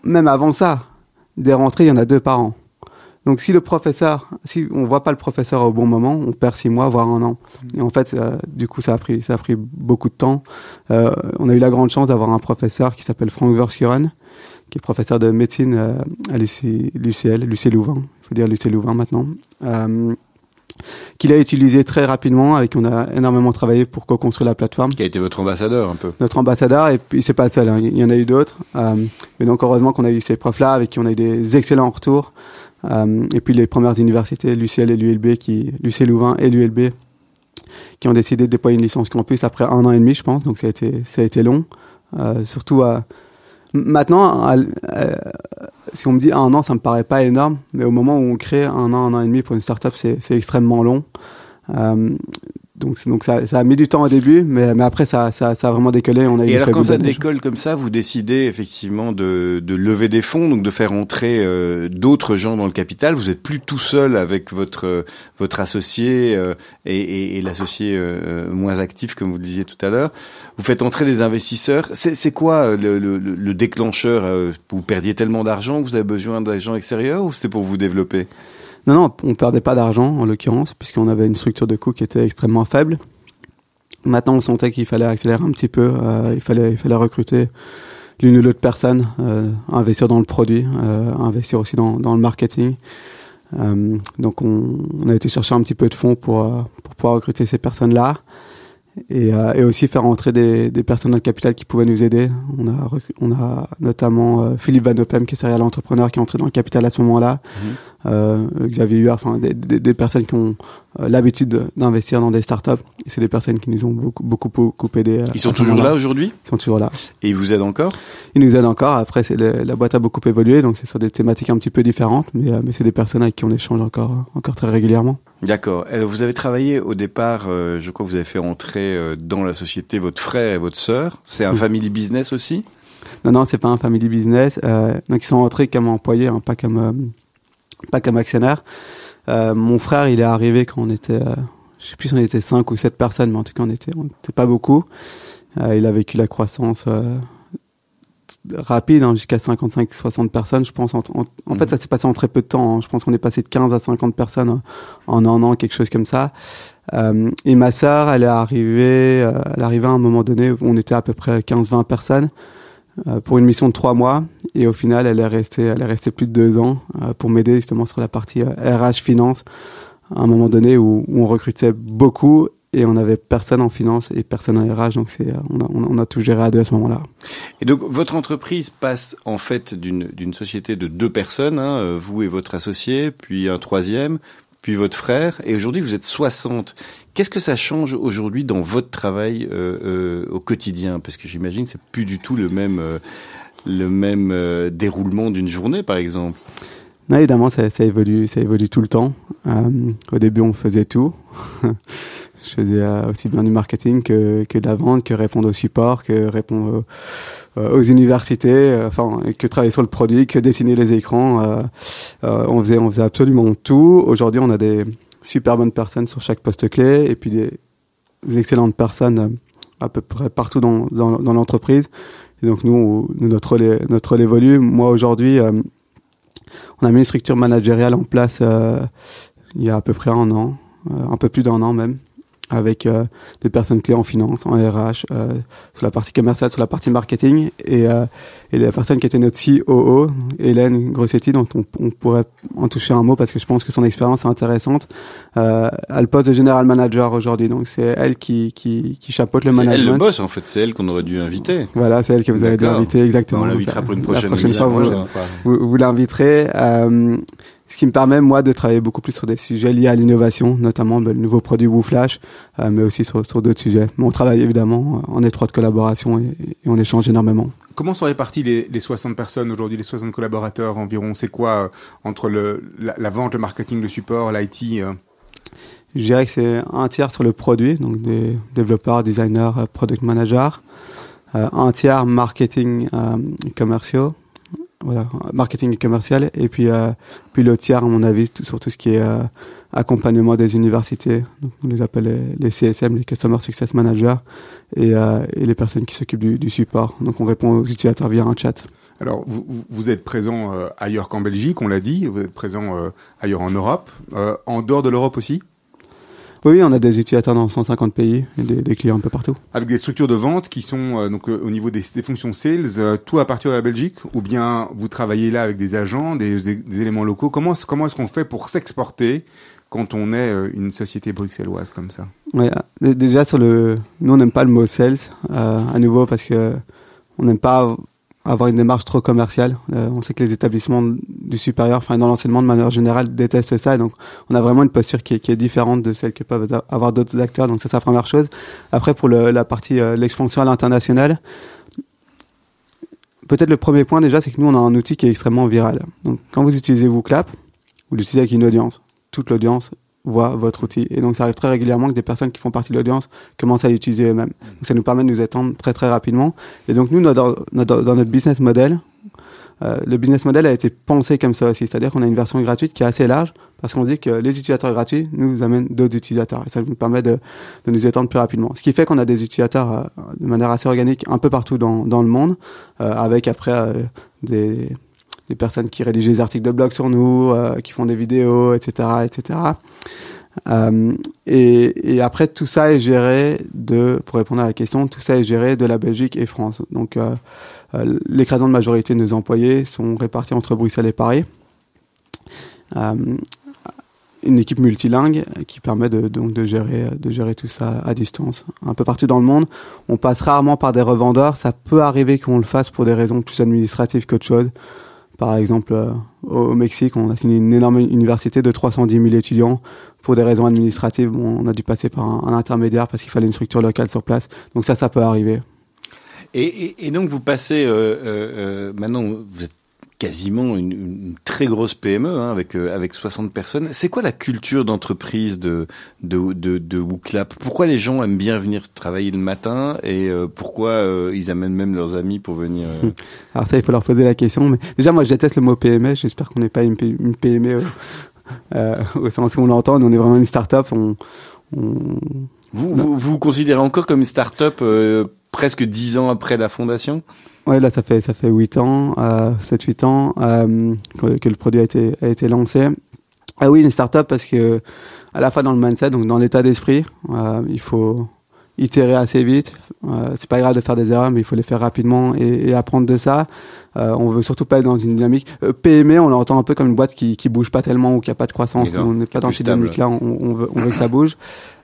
même avant ça, des rentrées, il y en a deux par an. Donc si le professeur, si on voit pas le professeur au bon moment, on perd six mois, voire un an. Et en fait, euh, du coup, ça a pris, ça a pris beaucoup de temps. On a eu la grande chance d'avoir un professeur qui s'appelle Frank Verskuren, qui est professeur de médecine euh, à l'UCL, l'UC Louvain. Il faut dire l'UC Louvain maintenant. Euh, qu'il a utilisé très rapidement, avec qui on a énormément travaillé pour co-construire la plateforme. Qui a été votre ambassadeur un peu. Notre ambassadeur, et puis c'est pas le seul, hein, il y en a eu d'autres. Euh, et donc heureusement qu'on a eu ces profs-là, avec qui on a eu des excellents retours. Euh, et puis les premières universités, l'UCL et l'ULB, qui, l'UC Louvain et l'ULB, qui ont décidé de déployer une licence campus après un an et demi, je pense. Donc ça a été, ça a été long. Euh, surtout à, maintenant, à, si on me dit un an, ça me paraît pas énorme, mais au moment où on crée un an, un an et demi pour une startup, c'est, c'est extrêmement long. Euh, donc, donc ça, ça, a mis du temps au début, mais, mais après ça, ça, ça a vraiment décollé. On a et alors quand ça décolle comme ça, vous décidez effectivement de, de lever des fonds, donc de faire entrer euh, d'autres gens dans le capital. Vous êtes plus tout seul avec votre votre associé euh, et, et, et, l'associé euh, moins actif, comme vous le disiez tout à l'heure. Vous faites entrer des investisseurs. C'est quoi euh, le, le, le déclencheur euh, Vous perdiez tellement d'argent que vous avez besoin d'argent extérieur ou c'était pour vous développer? Non, non, on perdait pas d'argent en l'occurrence, puisqu'on avait une structure de coût qui était extrêmement faible. Maintenant, on sentait qu'il fallait accélérer un petit peu, euh, il fallait, recruter l'une ou l'autre personne, euh, investir dans le produit, euh, investir aussi dans, le marketing. Donc, on, on, a été chercher un petit peu de fonds pour, pour pouvoir recruter ces personnes-là. Et, et, aussi faire entrer des, des personnes dans le capital qui pouvaient nous aider. On a, on a notamment Philippe Van Opem, qui est serial entrepreneur, qui est entré dans le capital à ce moment-là. Mmh euh, Xavier Huard, enfin des, des, des, personnes qui ont euh, l'habitude d'investir dans des startups. C'est des personnes qui nous ont beaucoup beaucoup, beaucoup aidé. Ils sont toujours là aujourd'hui? Ils sont toujours là. Et ils vous aident encore? Ils nous aident encore. Après, c'est la boîte a beaucoup évolué, donc c'est sur des thématiques un petit peu différentes, mais, euh, mais c'est des personnes avec qui on échange encore encore très régulièrement. D'accord. Vous avez travaillé au départ, euh, je crois que vous avez fait entrer euh, dans la société votre frère et votre sœur. C'est un family business aussi? Non, non, c'est pas un family business. Euh, donc ils sont entrés comme employés, hein, pas comme pas comme actionnaire. Euh, mon frère, il est arrivé quand on était, euh, je sais plus si on était 5 ou 7 personnes, mais en tout cas on était, on était pas beaucoup. Euh, il a vécu la croissance euh, rapide, hein, jusqu'à 55-60 personnes, je pense. En, en, en mmh. fait, ça s'est passé en très peu de temps. Hein. Je pense qu'on est passé de 15 à 50 personnes en un an, quelque chose comme ça. Euh, et ma sœur, elle est arrivée, euh, elle arrivée à un moment donné où on était à peu près 15-20 personnes euh, pour une mission de trois mois et au final elle est restée elle est restée plus de deux ans euh, pour m'aider justement sur la partie RH euh, finance à un moment donné où, où, on recrutait beaucoup et on avait personne en finance et personne en RH donc c'est on a, on a tout géré à deux à ce moment-là. Et donc votre entreprise passe en fait d'une d'une société de deux personnes hein, vous et votre associé puis un troisième puis votre frère, et aujourd'hui vous êtes 60. Qu'est-ce que ça change aujourd'hui dans votre travail euh, euh, au quotidien? Parce que j'imagine c'est plus du tout le même euh, le même euh, déroulement d'une journée, par exemple. Non, évidemment, ça, ça, évolue, ça évolue tout le temps. Euh, au début, on faisait tout. [laughs] Je faisais aussi bien du marketing que, que de la vente, que répondre au support, que répondre aux universités, enfin que travailler sur le produit, que dessiner les écrans. Euh, euh, on faisait on faisait absolument tout. Aujourd'hui, on a des super bonnes personnes sur chaque poste clé et puis des, excellentes personnes à peu près partout dans dans, l'entreprise. Et donc nous, notre relais, notre relais évolue. Moi aujourd'hui, euh, on a mis une structure managériale en place euh, il y a à peu près un an, un peu plus d'un an même avec euh, des personnes clés en finance, en RH, euh, sur la partie commerciale, sur la partie marketing, et, euh, et la personne qui était notre COO, Hélène Grossetti, dont on, on, pourrait en toucher un mot parce que je pense que son expérience est intéressante, euh, a le poste de general manager aujourd'hui, donc c'est elle qui, qui, qui chapeaute le management. C'est elle le boss en fait, c'est elle qu'on aurait dû inviter. Voilà, c'est elle que vous avez dû inviter, exactement. On l'invitera pour une prochaine, la prochaine fois. Vous, vous, vous l'inviterez. Euh, ce qui me permet moi de travailler beaucoup plus sur des sujets liés à l'innovation, notamment ben, le nouveau produit WooFlash, euh, mais aussi sur, sur d'autres sujets. Mais on travaille évidemment en étroite collaboration et, et on échange énormément. Comment sont répartis les, les 60 personnes aujourd'hui, les 60 collaborateurs environ? C'est quoi euh, entre le, la, la, vente, le marketing, le support, l'IT euh... Je dirais que c'est un tiers sur le produit, donc des développeurs, designers, product managers, euh, un tiers marketing, commerciaux, voilà, marketing et commercial, et puis euh, puis le tiers, à mon avis, tout, sur tout ce qui est euh, accompagnement des universités. Donc, on les appelle les, CSM, les Customer Success Managers, et, euh, et les personnes qui s'occupent du, du support. Donc on répond aux utilisateurs via un chat. Alors, vous, vous- êtes présent ailleurs qu'en Belgique, on l'a dit, vous êtes présent ailleurs en Europe, en dehors de l'Europe aussi, Oui, on a des utilisateurs dans 150 pays et des, des clients un peu partout. avec des structures de vente qui sont euh, donc euh, au niveau des, des fonctions sales, euh, tout à partir de la Belgique, ou bien vous travaillez là avec des agents, des, des éléments locaux. Comment comment est-ce qu'on fait pour s'exporter quand on est une société bruxelloise comme ça? Ouais, déjà sur le, nous on n'aime pas le mot sales à nouveau parce que on n'aime pas avoir une démarche trop commerciale. Euh, on sait que les établissements du supérieur, enfin dans l'enseignement de manière générale, détestent ça. Donc on a vraiment une posture qui est, qui est différente de celle que peuvent avoir d'autres acteurs. Donc c'est la première chose. Après pour la partie euh, l'expansion à l'international, peut-être le premier point déjà c'est que nous on a un outil qui est extrêmement viral. Donc quand vous utilisez WooClap, vous l'utilisez avec une audience. Toute l'audience voit votre outil. Et donc ça arrive très régulièrement que des personnes qui font partie de l'audience commencent à l'utiliser eux-mêmes. Donc ça nous permet de nous étendre très très rapidement. Et donc nous, notre- notre- dans notre business model, euh, le business model a été pensé comme ça aussi. C'est-à-dire qu'on a une version gratuite qui est assez large parce qu'on dit que les utilisateurs gratuits nous amènent d'autres utilisateurs. Et ça nous permet de, de nous étendre plus rapidement. Ce qui fait qu'on a des utilisateurs euh, de manière assez organique un peu partout dans, dans le monde, euh, avec après euh, des, des personnes qui rédigent des articles de blog sur nous, euh, qui font des vidéos, etc., etc. Euh, et, et après, tout ça est géré de, pour répondre à la question, tout ça est géré de la Belgique et France. Donc, euh, euh, l'écrasante majorité de nos employés sont répartis entre Bruxelles et Paris. Euh, une équipe multilingue qui permet de, donc de gérer, de gérer tout ça à distance. Un peu partout dans le monde, on passe rarement par des revendeurs. Ça peut arriver qu'on le fasse pour des raisons plus administratives qu'autre chose. Par exemple, euh, au Mexique, on a signé une énorme université de 310 000 étudiants. Pour des raisons administratives, on a dû passer par un, intermédiaire parce qu'il fallait une structure locale sur place. Donc ça, ça peut arriver. Et, donc vous passez euh, euh, maintenant vous êtes quasiment une, une très grosse PME hein, avec euh, avec 60 personnes. C'est quoi la culture d'entreprise de de de, de WooClap? Pourquoi les gens aiment bien venir travailler le matin et euh, pourquoi euh, ils amènent même leurs amis pour venir euh, [laughs] Alors ça, il faut leur poser la question. Mais déjà, moi, je déteste le mot PME. J'espère qu'on n'est pas une, une PME euh, euh, au sens où on l'entend. On est vraiment une start-up. On, on, vous, vous vous considérez encore comme une start-up euh, presque dix ans après la fondation? Ouais, là, ça fait ça fait huit ans, euh, 7-8 ans euh, que, que le produit a été a été lancé. Ah oui, une startup parce que à la fois dans le mindset, donc dans l'état d'esprit, euh, il faut itérer assez vite. Euh, c'est pas grave de faire des erreurs, mais il faut les faire rapidement et, et apprendre de ça. Euh, on veut surtout pas être dans une dynamique euh, PME. On l'entend un peu comme une boîte qui qui bouge pas tellement ou qui a pas de croissance. On n'est pas dans cette dynamique-là. On, on veut on veut que ça bouge.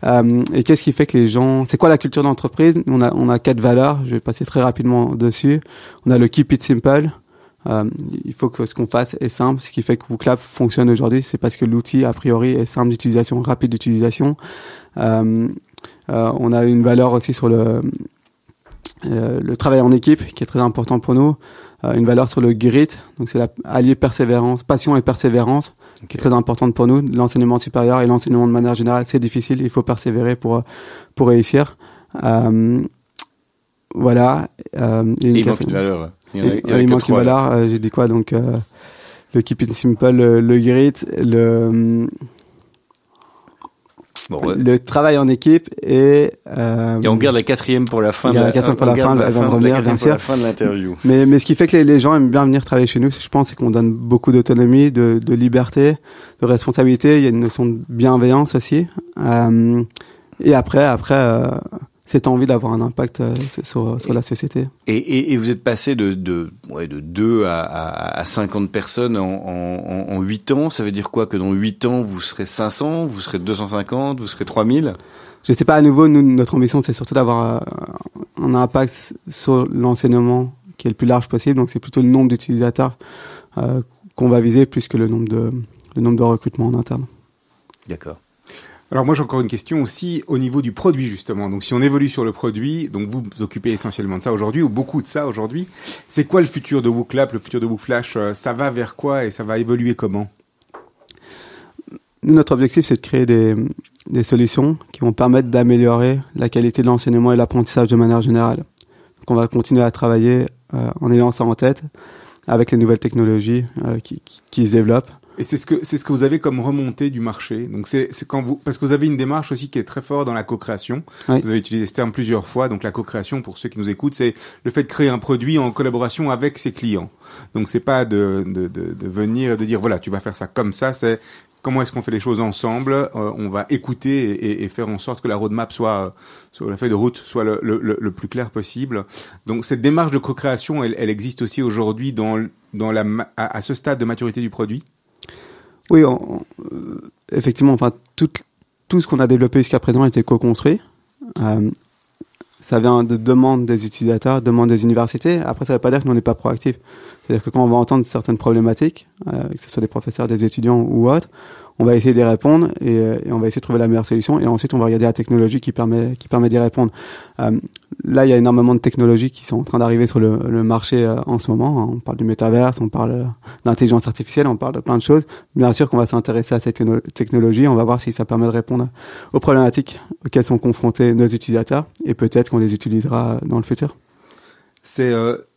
Euh, et qu'est-ce qui fait que les gens C'est quoi la culture d'entreprise? On a on a quatre valeurs. Je vais passer très rapidement dessus. On a le keep it simple. Euh, il faut que ce qu'on fasse est simple. Ce qui fait que WooClap fonctionne aujourd'hui, c'est parce que l'outil a priori est simple d'utilisation, rapide d'utilisation. Euh, on a une valeur aussi sur le euh, le travail en équipe qui est très important pour nous. Euh, une valeur sur le grit, donc c'est la allier persévérance, passion et persévérance qui est très importante pour nous. L'enseignement supérieur et l'enseignement de manière générale, c'est difficile. Il faut persévérer pour pour réussir. Euh, voilà. Euh, et il manque une valeur. Il y en a, et- il y en a ouais, il que manque une valeur. euh, J'ai dit quoi donc euh, le keep it simple, le, le grit, le Bon, ouais. le travail en équipe et euh, Et on garde la quatrième pour la fin. On de garde la quatrième pour la fin, elle va la revenir, quatrième bien pour la sûr. fin de l'interview. Mais, mais ce qui fait que les, les gens aiment bien venir travailler chez nous, je pense, c'est qu'on donne beaucoup d'autonomie, de, de liberté, de responsabilité. Il y a une notion de bienveillance aussi. Euh, et après, après, euh, cette envie d'avoir un impact euh, sur, sur la société. Et, et, et vous êtes passé de, de, ouais, de 2 à, à, à 50 personnes en, en, en 8 ans. Ça veut dire quoi Que dans 8 ans, vous serez 500, vous serez 250, vous serez 3000 Je sais pas, à nouveau, nous, notre ambition, c'est surtout d'avoir euh, un impact sur l'enseignement qui est le plus large possible. Donc, c'est plutôt le nombre d'utilisateurs euh, qu'on va viser plus que le nombre de, le nombre de recrutements en interne. D'accord. Alors moi j'ai encore une question aussi au niveau du produit justement. Donc si on évolue sur le produit, donc vous vous occupez essentiellement de ça aujourd'hui ou beaucoup de ça aujourd'hui. C'est quoi le futur de WooClap, le futur de WooFlash euh, Ça va vers quoi et ça va évoluer comment? Notre objectif, c'est de créer des, solutions qui vont permettre d'améliorer la qualité de l'enseignement et l'apprentissage de manière générale. Donc, on va continuer à travailler euh, en ayant ça en tête. avec les nouvelles technologies qui, qui se développent. Et c'est ce que c'est ce que vous avez comme remontée du marché. Donc c'est c'est quand vous parce que vous avez une démarche aussi qui est très forte dans la co-création. Oui. Vous avez utilisé ce terme plusieurs fois. Donc la co-création pour ceux qui nous écoutent, c'est le fait de créer un produit en collaboration avec ses clients. Donc c'est pas de de de, de venir de dire voilà tu vas faire ça comme ça. C'est comment est-ce qu'on fait les choses ensemble euh, On va écouter et, et, faire en sorte que la roadmap soit, soit la feuille de route soit le, le, le plus clair possible. Donc cette démarche de co-création, elle, elle existe aussi aujourd'hui dans dans la à, à ce stade de maturité du produit. Oui, euh, effectivement, enfin, tout, ce qu'on a développé jusqu'à présent a été co-construit. Euh, ça vient de demandes des utilisateurs, demandes des universités. Après, ça ne veut pas dire que nous, on n'est pas proactif. C'est-à-dire que quand on va entendre certaines problématiques, euh, que ce soit des professeurs, des étudiants ou autres, on va essayer d'y répondre et, on va essayer de trouver la meilleure solution. Et ensuite, on va regarder la technologie qui permet, qui permet d'y répondre. Là, il y a énormément de technologies qui sont en train d'arriver sur le, marché euh, en ce moment. On parle du métaverse, on parle euh, d'intelligence artificielle, on parle de plein de choses. Bien sûr qu'on va s'intéresser à cette technologie. On va voir si ça permet de répondre aux problématiques auxquelles sont confrontés nos utilisateurs et peut-être qu'on les utilisera dans le futur. Euh, c'est,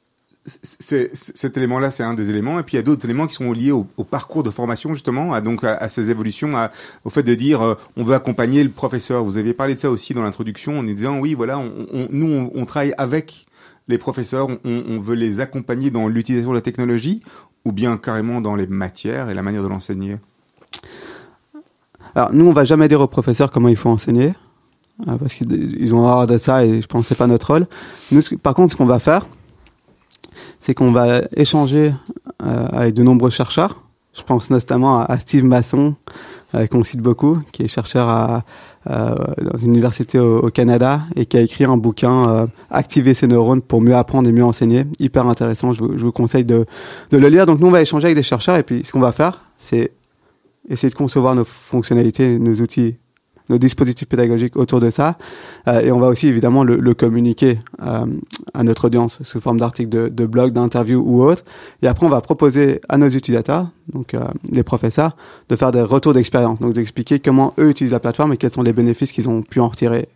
cet élément-là, c'est un des éléments. Et puis il y a d'autres éléments qui sont liés au, parcours de formation justement, à, donc à, ces évolutions, au fait de dire euh, on veut accompagner le professeur. Vous aviez parlé de ça aussi dans l'introduction en disant oui, voilà, nous on, travaille avec les professeurs, on, veut les accompagner dans l'utilisation de la technologie ou bien carrément dans les matières et la manière de l'enseigner? Alors nous, on va jamais dire aux professeurs comment il faut enseigner euh, parce qu'ils ont horreur de ça et je pense que c'est pas notre rôle. Par contre, ce qu'on va faire c'est qu'on va échanger euh, avec de nombreux chercheurs. Je pense notamment à, Steve Masson, euh, qu'on cite beaucoup, qui est chercheur euh, dans une université au, Canada et qui a écrit un bouquin Activer ses neurones pour mieux apprendre et mieux enseigner. Hyper intéressant, je vous, je vous conseille de, de, le lire. Donc nous, on va échanger avec des chercheurs et puis ce qu'on va faire, c'est essayer de concevoir nos fonctionnalités, nos outils nos dispositifs pédagogiques autour de ça. Euh, et on va aussi évidemment le, le communiquer euh, à notre audience sous forme d'articles de, de blog, d'interviews ou autres. Et après, on va proposer à nos utilisateurs, donc euh, les professeurs, de faire des retours d'expérience, donc d'expliquer comment eux utilisent la plateforme et quels sont les bénéfices qu'ils ont pu en retirer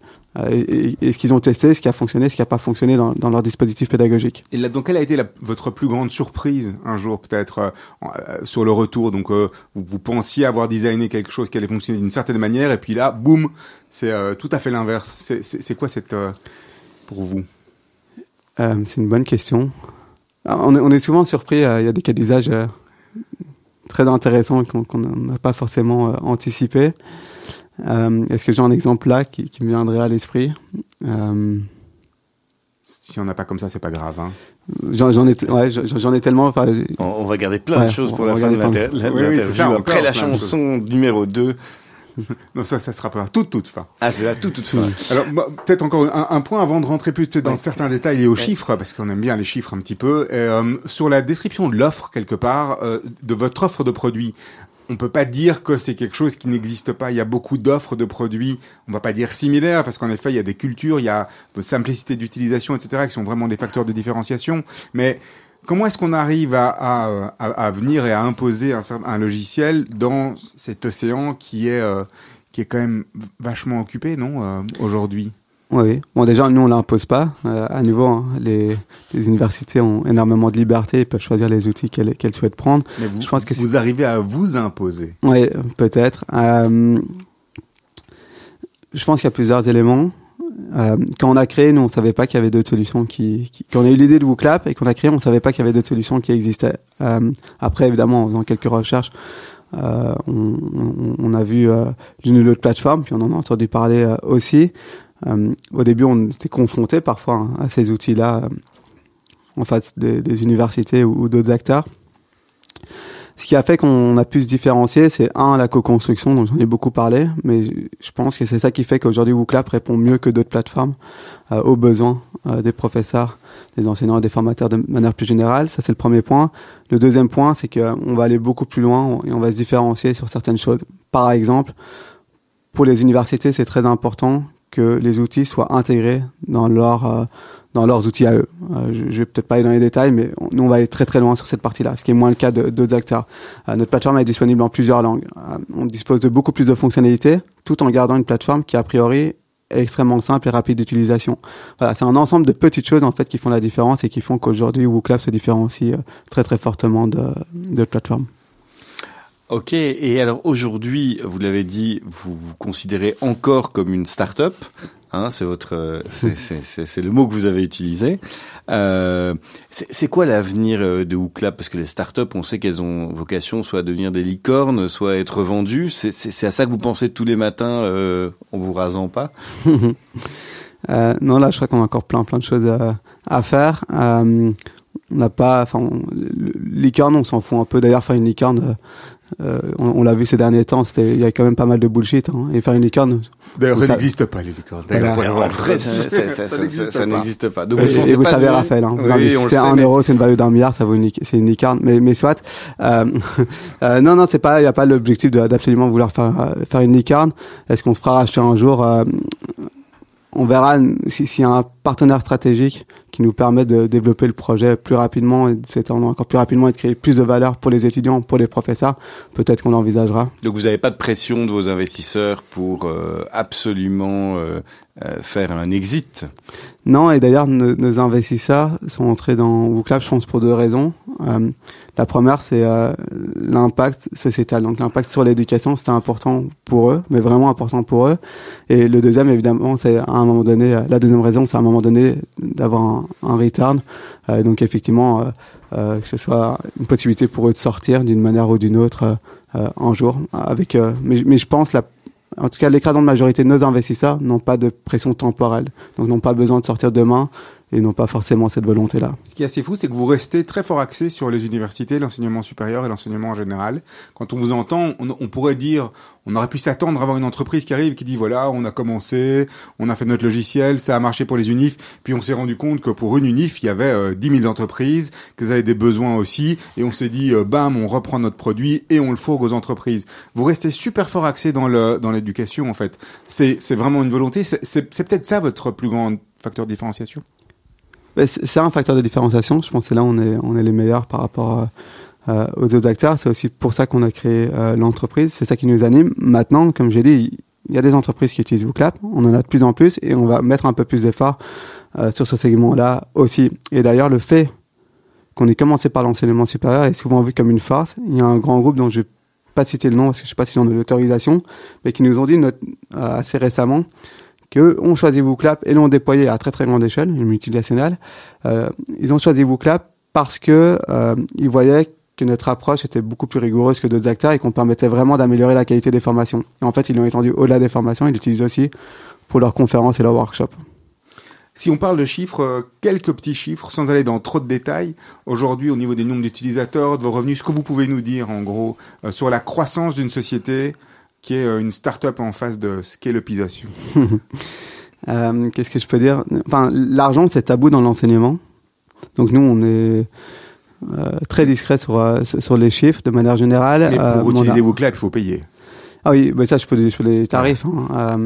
et, et, ce qu'ils ont testé, ce qui a fonctionné, ce qui n'a pas fonctionné dans, dans, leur dispositif pédagogique. Et là, donc, quelle a été la, votre plus grande surprise un jour, peut-être, euh, euh, sur le retour? Donc, euh, vous, vous, pensiez avoir designé quelque chose qui allait fonctionner d'une certaine manière, et puis là, boum, c'est euh, tout à fait l'inverse. C'est quoi cette euh, pour vous? C'est une bonne question. On est, on est souvent surpris. Il y a des cas d'usage très intéressants qu'on n'a pas forcément anticipé. Euh, Est-ce que j'ai un exemple là qui, qui me viendrait à l'esprit? Euh... Si on n'a pas comme ça, c'est pas grave. Hein. J'en ai, ouais, j'en ai tellement. Enfin, on, on, va garder plein ouais, de choses pour la fin de l'interview. Oui, oui, Après la chanson numéro 2. [laughs] non, ça, ça sera pas toute, toute fin. Ah, c'est la toute, toute fin. [laughs] Alors, peut-être encore un, un, point avant de rentrer plus dans ouais. certains détails et aux ouais. chiffres, parce qu'on aime bien les chiffres un petit peu. Euh, sur la description de l'offre, quelque part, euh, de votre offre de produit, on peut pas dire que c'est quelque chose qui n'existe pas. Il y a beaucoup d'offres de produits, on va pas dire similaires, parce qu'en effet, il y a des cultures, il y a de simplicité d'utilisation, etc., qui sont vraiment des facteurs de différenciation. Mais comment est-ce qu'on arrive à, à, à, venir et à imposer un, un, logiciel dans cet océan qui est, euh, qui est quand même vachement occupé, non, euh, aujourd'hui? Oui, bon déjà nous on l'impose pas. Euh, à nouveau, hein, les, les, universités ont énormément de liberté, ils peuvent choisir les outils qu'elles qu souhaitent prendre. Mais vous, je pense que vous arrivez à vous imposer. Oui, peut-être. Euh, je pense qu'il y a plusieurs éléments. Euh, quand on a créé, nous on savait pas qu'il y avait d'autres solutions qui, qui, Quand on a eu l'idée de WooClap et qu'on a créé, on savait pas qu'il y avait d'autres solutions qui existaient. Euh, après, évidemment, en faisant quelques recherches, euh, on, on, on, a vu l'une ou l'autre plateforme, puis on en a entendu parler aussi. Euh, au début, on était confronté parfois hein, à ces outils-là euh, en face des, universités ou, d'autres acteurs. Ce qui a fait qu'on a pu se différencier, c'est un la co-construction, dont j'en ai beaucoup parlé, mais je pense que c'est ça qui fait qu'aujourd'hui WooClap répond mieux que d'autres plateformes euh, aux besoins des professeurs, des enseignants et des formateurs de manière plus générale. Ça c'est le premier point. Le deuxième point, c'est qu'on va aller beaucoup plus loin et on va se différencier sur certaines choses. Par exemple, pour les universités, c'est très important que les outils soient intégrés dans leur euh, dans leurs outils à eux. Euh, je, je vais peut-être pas aller dans les détails, mais on, nous on va aller très très loin sur cette partie-là, ce qui est moins le cas d'autres acteurs. Euh, notre plateforme est disponible en plusieurs langues. Euh, on dispose de beaucoup plus de fonctionnalités, tout en gardant une plateforme qui a priori est extrêmement simple et rapide d'utilisation. Voilà, c'est un ensemble de petites choses en fait qui font la différence et qui font qu'aujourd'hui WooClap se différencie euh, très très fortement de, de plateforme. Ok, et alors aujourd'hui, vous l'avez dit, vous vous considérez encore comme une start-up. Hein, c'est votre, [laughs] c'est le mot que vous avez utilisé. Euh, c'est quoi l'avenir euh, de WooClap Parce que les startups, on sait qu'elles ont vocation soit à devenir des licornes, soit à être vendues. C'est à ça que vous pensez tous les matins euh, en vous rasant pas? [laughs] Euh, Non, là, je crois qu'on a encore plein, plein de choses à, à faire. Euh, on n'a pas, enfin, licorne, on s'en fout un peu. D'ailleurs, faire une licorne, euh, on, l'a vu ces derniers temps, c'était, il y a quand même pas mal de bullshit. Hein, et faire une licorne. D'ailleurs, ça n'existe pas les licornes. Voilà. [laughs] ça, n'existe pas. Donc, et, vous savez, Raphaël, hein, oui, c'est un euro, c'est une valeur d'un milliard, ça vaut une, c'est une licorne. Mais, mais soit. Euh, [laughs] euh, non, non, c'est pas, il y a pas l'objectif d'absolument vouloir faire faire une licorne. Est-ce qu'on se fera racheter un jour euh, on verra s'il y a un partenaire stratégique qui nous permet de développer le projet plus rapidement et de s'étendre encore plus rapidement et de créer plus de valeur pour les étudiants, pour les professeurs, peut-être qu'on l'envisagera. Donc vous n'avez pas de pression de vos investisseurs pour euh, absolument euh, euh, faire un exit? Non, et d'ailleurs nos, investisseurs sont entrés dans WooClap, je pense, pour deux raisons. la première, c'est l'impact sociétal, donc l'impact sur l'éducation, c'était important pour eux, mais vraiment important pour eux. Et le deuxième, évidemment, c'est à un moment donné, la deuxième raison, c'est à un moment donné d'avoir un, un return. Euh, donc effectivement, euh, euh, que ce soit une possibilité pour eux de sortir d'une manière ou d'une autre un jour. Avec, mais, je pense en tout cas, l'écrasante majorité de nos investisseurs n'ont pas de pression temporelle, donc n'ont pas besoin de sortir demain et n'ont pas forcément cette volonté-là. Ce qui est assez fou, c'est que vous restez très fort axé sur les universités, l'enseignement supérieur et l'enseignement en général. Quand on vous entend, on, pourrait dire, on aurait pu s'attendre à avoir une entreprise qui arrive, qui dit voilà, on a commencé, on a fait notre logiciel, ça a marché pour les unifs, puis on s'est rendu compte que pour une unif, il y avait euh, 10 000 entreprises, qu'elles avaient des besoins aussi, et on s'est dit, euh, bam, on reprend notre produit et on le fourgue aux entreprises. Vous restez super fort axé dans le dans l'éducation en fait. C'est c'est vraiment une volonté. C'est peut-être ça votre plus grand facteur de différenciation? C'est un facteur de différenciation. Je pense que là, on est, on est les meilleurs par rapport euh, aux autres acteurs. C'est aussi pour ça qu'on a créé euh, l'entreprise. C'est ça qui nous anime. Maintenant, comme j'ai dit, il y a des entreprises qui utilisent WooClap. On en a de plus en plus et on va mettre un peu plus d'efforts euh, sur ce segment-là aussi. Et d'ailleurs, le fait qu'on ait commencé par l'enseignement supérieur est souvent vu comme une force. Il y a un grand groupe dont je vais pas citer le nom parce que je sais pas s'ils ont de l'autorisation, mais qui nous ont dit assez récemment que ont choisi WooClap et l'ont déployé à très très grande échelle, une multinationale. Euh, ils ont choisi WooClap parce que euh, ils voyaient que notre approche était beaucoup plus rigoureuse que d'autres acteurs et qu'on permettait vraiment d'améliorer la qualité des formations. Et en fait, ils l'ont étendu au-delà des formations, ils l'utilisent aussi pour leurs conférences et leurs workshops. Si on parle de chiffres, euh, quelques petits chiffres, sans aller dans trop de détails, aujourd'hui au niveau des nombres d'utilisateurs, de vos revenus, ce que vous pouvez nous dire en gros euh, sur la croissance d'une société, qui est euh, une start-up en phase de scale-upisation [laughs] euh, Qu'est-ce que je peux dire? Enfin, l'argent, c'est tabou dans l'enseignement. Donc nous, on est euh, très discret sur, euh, sur les chiffres de manière générale. Mais pour utiliser vos il faut payer. Ah oui, bah ça je peux, je peux les tarifs. Hein.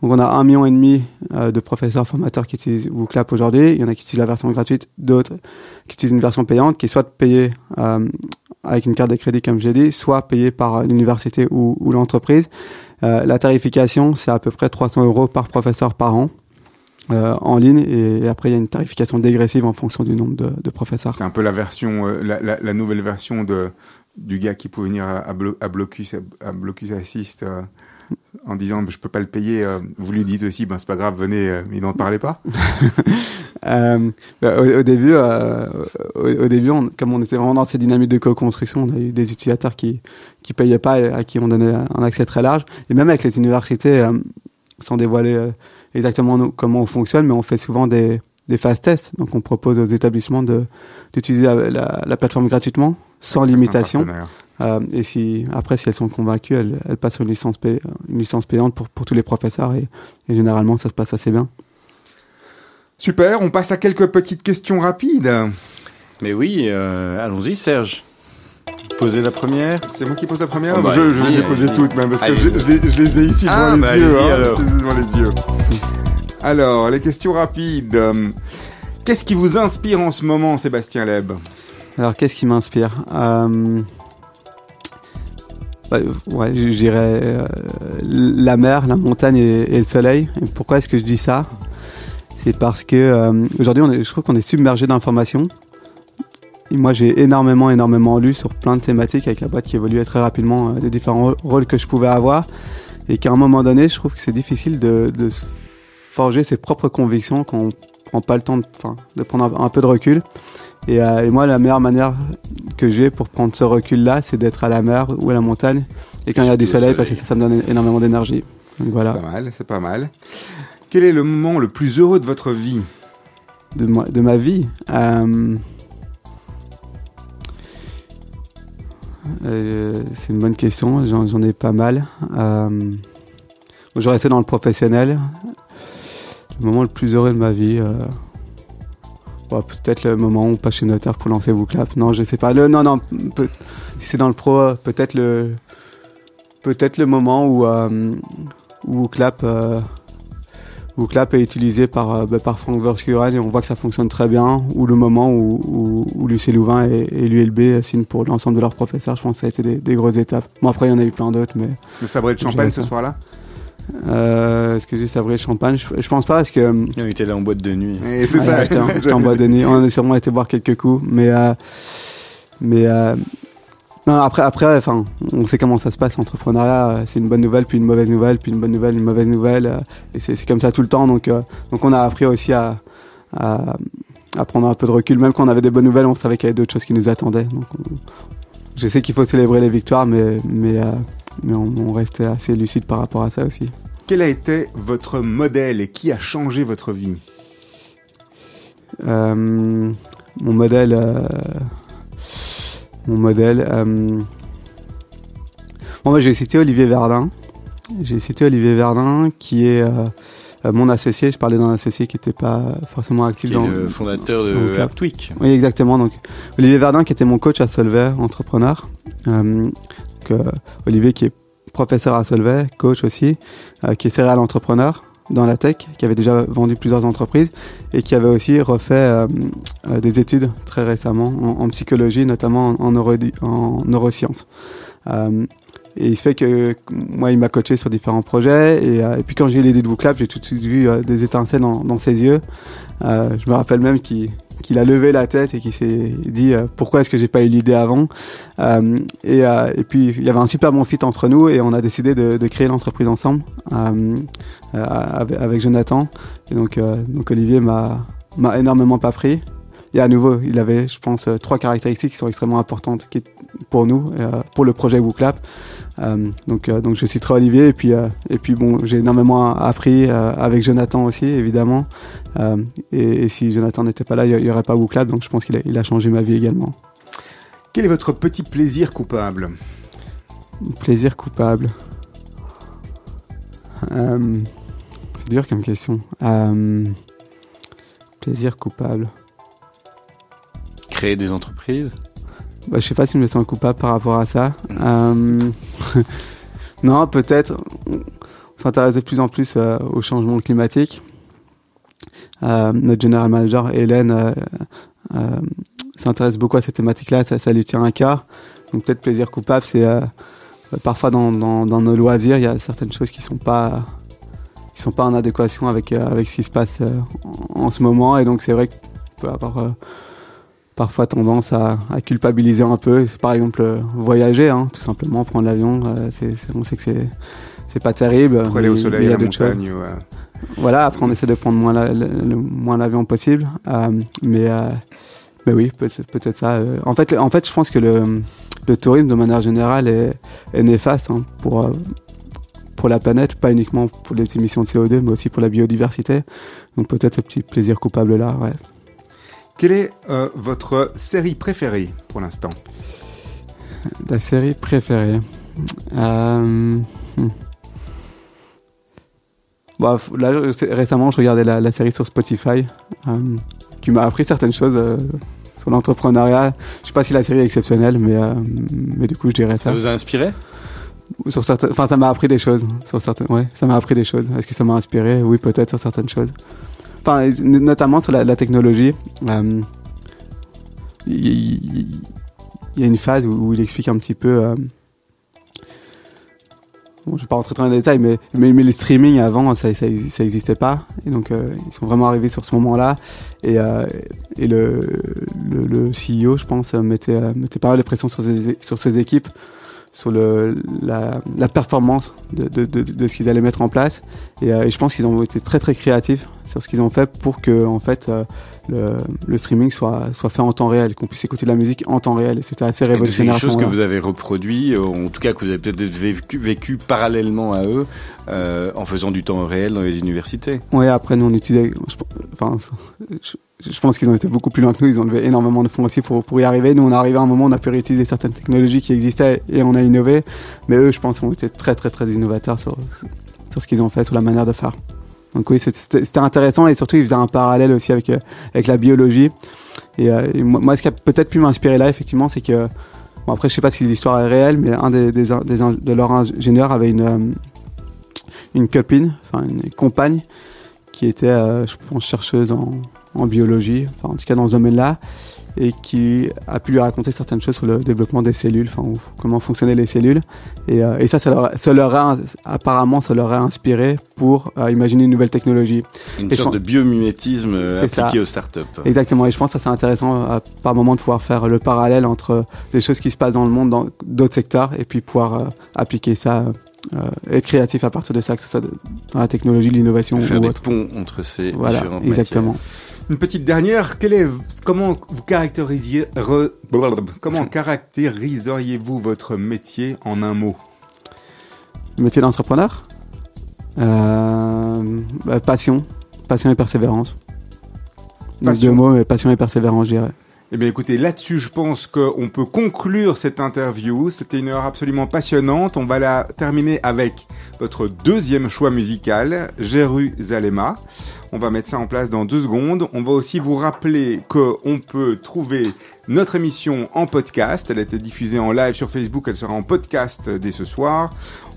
donc on a un million et demi de professeurs formateurs qui utilisent WooClap aujourd'hui. Il y en a qui utilisent la version gratuite, d'autres qui utilisent une version payante, qui est soit payée avec une carte de crédit, comme j'ai dit, soit payé par l'université ou, ou l'entreprise. Euh, la tarification, c'est à peu près 300 euros par professeur par an. Euh, en ligne et, après il y a une tarification dégressive en fonction du nombre de, de professeurs. C'est un peu la version, euh, la, la, la, nouvelle version de du gars qui pouvait venir à, à, à Blocus, à Blocus Assist euh, en disant je peux pas le payer. Vous lui dites aussi ben c'est pas grave, venez, mais n'en parlez pas. [laughs] Euh, bah, au, au, début, euh, au, au, début, on, comme on était vraiment dans cette dynamique de co-construction, on a eu des utilisateurs qui qui payaient pas et à qui on donnait un accès très large. Et même avec les universités, euh, sans dévoiler exactement nous, comment on fonctionne, mais on fait souvent des des phases tests. Donc, on propose aux établissements de d'utiliser la, la, la, plateforme gratuitement, sans limitation. Euh, et si après, si elles sont convaincues, elles, elles passent une licence, pay, une licence payante pour, pour tous les professeurs et, et généralement, ça se passe assez bien. Super, on passe à quelques petites questions rapides. Mais oui, euh, allons-y Serge. Poser la première? C'est moi qui pose la première oh bah, Je, je vais les poser toutes même parce que je, je, les, je, les ai ici ah, devant, bah, les yeux, hein, alors. devant les yeux. Alors, les questions rapides. Qu'est-ce qui vous inspire en ce moment, Sébastien Leb? Alors, qu'est-ce qui m'inspire? Euh... Bah, ouais, je je dirais euh, la mer, la montagne et, et le soleil. Et pourquoi est-ce que je dis ça? C'est parce que euh, aujourd'hui, on est- je trouve qu'on est submergé d'informations. Et moi, j'ai énormément, énormément lu sur plein de thématiques avec la boîte qui évoluait très rapidement, euh, des différents rô- rôles que je pouvais avoir. Et qu'à un moment donné, je trouve que c'est difficile de, forger ses propres convictions quand on prend pas le temps de, de prendre un, un peu de recul. Et, euh, et moi, la meilleure manière que j'ai pour prendre ce recul-là, c'est d'être à la mer ou à la montagne. Et quand il y a du soleil, parce que ça, ça me donne énormément d'énergie. Donc C'est voilà, pas mal, c'est pas mal. Quel est le moment le plus heureux de votre vie de, ma vie. Euh, euh, c'est une bonne question, j'en ai pas mal. Euh, je rester dans le professionnel. Le moment le plus heureux de ma vie. Peut-être le moment où on passe chez notaire pour lancer Clap. Non, je sais pas. Non, non. si c'est dans le pro, peut-être le, peut-être le moment où euh, Clap où Clap est utilisé par, euh, bah, par Frank Verskuren et on voit que ça fonctionne très bien, ou le moment où, où, où Lucie Louvain et, et l'ULB signent pour l'ensemble de leurs professeurs, je pense que ça a été des, des grosses étapes. Bon après il y en a eu plein d'autres, mais Le sabré de champagne ce soir-là euh, est-ce que j'ai sabré le champagne? Je, je pense pas parce que euh, On était là en boîte de nuit. Et c'est Ouais, ça. j'étais en- j'étais en boîte de nuit. On a sûrement été boire quelques coups, mais euh, mais euh, non, après après, enfin, on sait comment ça se passe l'entrepreneuriat. euh, C'est une bonne nouvelle, puis une mauvaise nouvelle, puis une bonne nouvelle, une mauvaise nouvelle, euh, et c'est c'est comme ça tout le temps. Donc euh, donc on a appris aussi à, à à prendre un peu de recul. Même quand on avait des bonnes nouvelles, on savait qu'il y avait d'autres choses qui nous attendaient. Donc on- je sais qu'il faut célébrer les victoires, mais mais euh, mais on, on restait assez lucide par rapport à ça aussi. Quel a été votre modèle et qui a changé votre vie? Euh, mon modèle, mon modèle. euh, Bon, moi, j'ai cité Olivier Verdun. J'ai cité Olivier Verdun, qui est euh, euh, mon associé. Je parlais d'un associé qui n'était pas forcément actif Qui est dans. le fondateur de. Aptwick. Oui, exactement. Donc, Olivier Verdun, qui était mon coach à Solvay, entrepreneur. Euh, donc, Olivier, qui est professeur à Solvay, coach aussi, qui est serial entrepreneur dans la tech, qui avait déjà vendu plusieurs entreprises et qui avait aussi refait euh, euh, des études très récemment en, psychologie, notamment en, neurodi- en neurosciences. Euh, et il se fait que moi, il m'a coaché sur différents projets. Et, puis quand j'ai eu l'idée de Booklab, j'ai tout de suite vu des étincelles dans, ses yeux. Je me rappelle même qu'il qu'il a levé la tête et qu'il s'est dit euh, pourquoi est-ce que j'ai pas eu l'idée avant? Euh, et, euh, et puis il y avait un super bon fit entre nous et on a décidé de, créer l'entreprise ensemble avec, Jonathan. Et donc, donc Olivier m'a énormément pas pris. Et à nouveau, il avait, je pense, trois caractéristiques qui sont extrêmement importantes pour nous, pour le projet WooClap. Euh, donc, euh, donc je citerai Olivier et puis euh, et puis bon, j'ai énormément appris euh, avec Jonathan aussi, évidemment. Euh, et, et si Jonathan n'était pas là, il n'y aurait pas WooClap. Donc je pense qu'il a, il a changé ma vie également. Quel est votre petit plaisir coupable? Plaisir coupable. Euh, c'est dur comme question. Euh, plaisir coupable. Créer des entreprises? Bah, je sais pas si je me sens coupable par rapport à ça. Euh, [laughs] non, peut-être. On s'intéresse de plus en plus euh, au changement climatique. Euh, notre general manager Hélène euh, s'intéresse beaucoup à cette thématique-là. Ça, lui tient à cœur. Donc peut-être plaisir coupable, c'est parfois dans, nos loisirs, il y a certaines choses qui sont pas qui sont pas en adéquation avec ce qui se passe en, ce moment. Et donc c'est vrai qu'on peut avoir parfois tendance à, à culpabiliser un peu. Par exemple euh, voyager, hein, tout simplement prendre l'avion. euh, c'est, on sait que c'est c'est pas terrible. Pour aller au soleil, à la montagne ou, euh, Voilà, après on essaie de prendre moins la- le, le moins l'avion possible, euh, mais mais oui, peut-être ça. En fait, en fait, je pense que le le tourisme de manière générale est, est néfaste hein, pour pour la planète, pas uniquement pour les émissions de CO2, mais aussi pour la biodiversité. Donc peut-être un petit plaisir coupable là. Ouais. Quelle est euh, votre série préférée pour l'instant? La série préférée. Euh, hmm. Bon, f- là, ré- récemment, je regardais la, la série sur Spotify, euh, qui m'a appris certaines choses euh, sur l'entrepreneuriat. Je sais pas si la série est exceptionnelle, mais, euh, mais du coup, je dirais Ça ça. vous a inspiré? Sur certaines, enfin, ça m'a appris des choses. Sur certaines, ouais, ça m'a appris des choses. Est-ce que ça m'a inspiré? Oui, peut-être sur certaines choses. Enfin, notamment sur la, technologie. Euh, Il y a une phase où, il explique un petit peu euh, bon, je vais pas rentrer dans les détails, mais, mais, les streaming avant, ça, ça, ça existait pas. Et donc, euh, ils sont vraiment arrivés sur ce moment-là. Et, et le, le, le CEO, je pense, mettait, mettait pas mal de pression sur ses, sur ses équipes, sur le, la, la performance de, de, de, de ce qu'ils allaient mettre en place. Et, euh, et je pense qu'ils ont été très très créatifs sur ce qu'ils ont fait pour que, en fait, euh, le, le, streaming soit, soit fait en temps réel, qu'on puisse écouter de la musique en temps réel. Et c'était assez révolutionnaire. C'est quelque chose que vous avez reproduit, euh, en tout cas que vous avez peut-être vécu, vécu, parallèlement à eux, euh, en faisant du temps réel dans les universités. Oui, après nous on utilisait, enfin, je, je pense qu'ils ont été beaucoup plus loin que nous. Ils ont levé énormément de fonds aussi pour, pour y arriver. Nous, on est arrivé à un moment on a pu réutiliser certaines technologies qui existaient et on a innové. Mais eux, je pense, ont été très, très, très innovateurs sur, sur ce qu'ils ont fait, sur la manière de faire. Donc oui, c'était intéressant et surtout, ils faisaient un parallèle aussi avec, euh, avec la biologie. Et, euh, moi, ce qui a peut-être pu m'inspirer là, effectivement, c'est que, bon, après, je sais pas si l'histoire est réelle, mais un des, des, de leurs ingénieurs avait une, euh, une copine, enfin une compagne, qui était, je pense, chercheuse en, en biologie, enfin en tout cas dans ce domaine-là, et qui a pu lui raconter certaines choses sur le développement des cellules, enfin comment fonctionnaient les cellules. Et, euh, et ça, ça leur, ça leur a, apparemment, ça leur a inspiré pour euh, imaginer une nouvelle technologie. Une et sorte de biomimétisme euh, appliqué ça. aux startups. Exactement. Et je pense que c'est intéressant par moment de pouvoir faire le parallèle entre des choses qui se passent dans le monde, dans d'autres secteurs, et puis pouvoir euh, appliquer ça euh, être créatif à partir de ça, que ce soit de, dans la technologie, l'innovation Faire ou des autre. ponts entre ces voilà, différentes exactement. matières. Une petite dernière, est, comment vous caractérisiez, re, comment caractériseriez-vous votre métier en un mot? Métier d'entrepreneur? Euh, bah, Passion, passion et persévérance. Passion. Deux mots, mais passion et persévérance, je dirais. Eh bien écoutez, là-dessus, je pense qu'on peut conclure cette interview. C'était une heure absolument passionnante. On va la terminer avec votre deuxième choix musical, Jérusalem. On va mettre ça en place dans deux secondes. On va aussi vous rappeler qu'on peut trouver notre émission en podcast. Elle a été diffusée en live sur Facebook. Elle sera en podcast dès ce soir.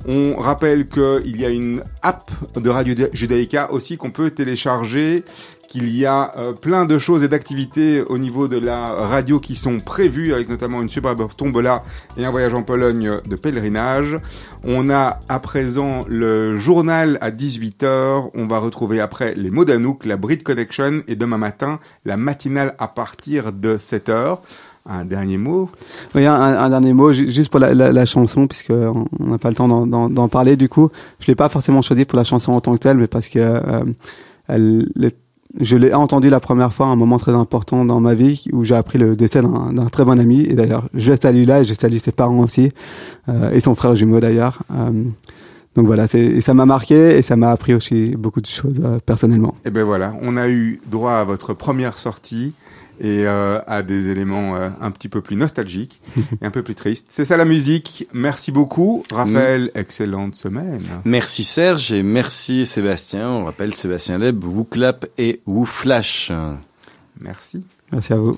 On rappelle qu'il y a une app de Radio Judaïka aussi qu'on peut télécharger qu'il y a euh, plein de choses et d'activités au niveau de la radio qui sont prévues, avec notamment une superbe tombola et un voyage en Pologne de pèlerinage. On a à présent le journal à 18h. On va retrouver après les mots d'Anouk, la Brit Connection et demain matin la matinale à partir de 7h. Un dernier mot? Oui, un, dernier mot, juste pour la, la, la chanson, puisque on n'a pas le temps d'en parler. Du coup, je l'ai pas forcément choisi pour la chanson en tant que telle, mais parce que euh, elle est je l'ai entendu la première fois à un moment très important dans ma vie où j'ai appris le décès d'un très bon ami. Et d'ailleurs, je salue là et je salue ses parents aussi euh, et son frère jumeau d'ailleurs. Euh, donc voilà, et ça m'a marqué et ça m'a appris aussi beaucoup de choses euh, personnellement. Et ben voilà, on a eu droit à votre première sortie et euh, à des éléments euh, un petit peu plus nostalgiques et un peu plus tristes. C'est ça la musique. Merci beaucoup, Raphaël. Mmh. Excellente semaine. Merci Serge et merci Sébastien. On rappelle Sébastien Leb, Wooclap et Wooflash. Merci. Merci à vous.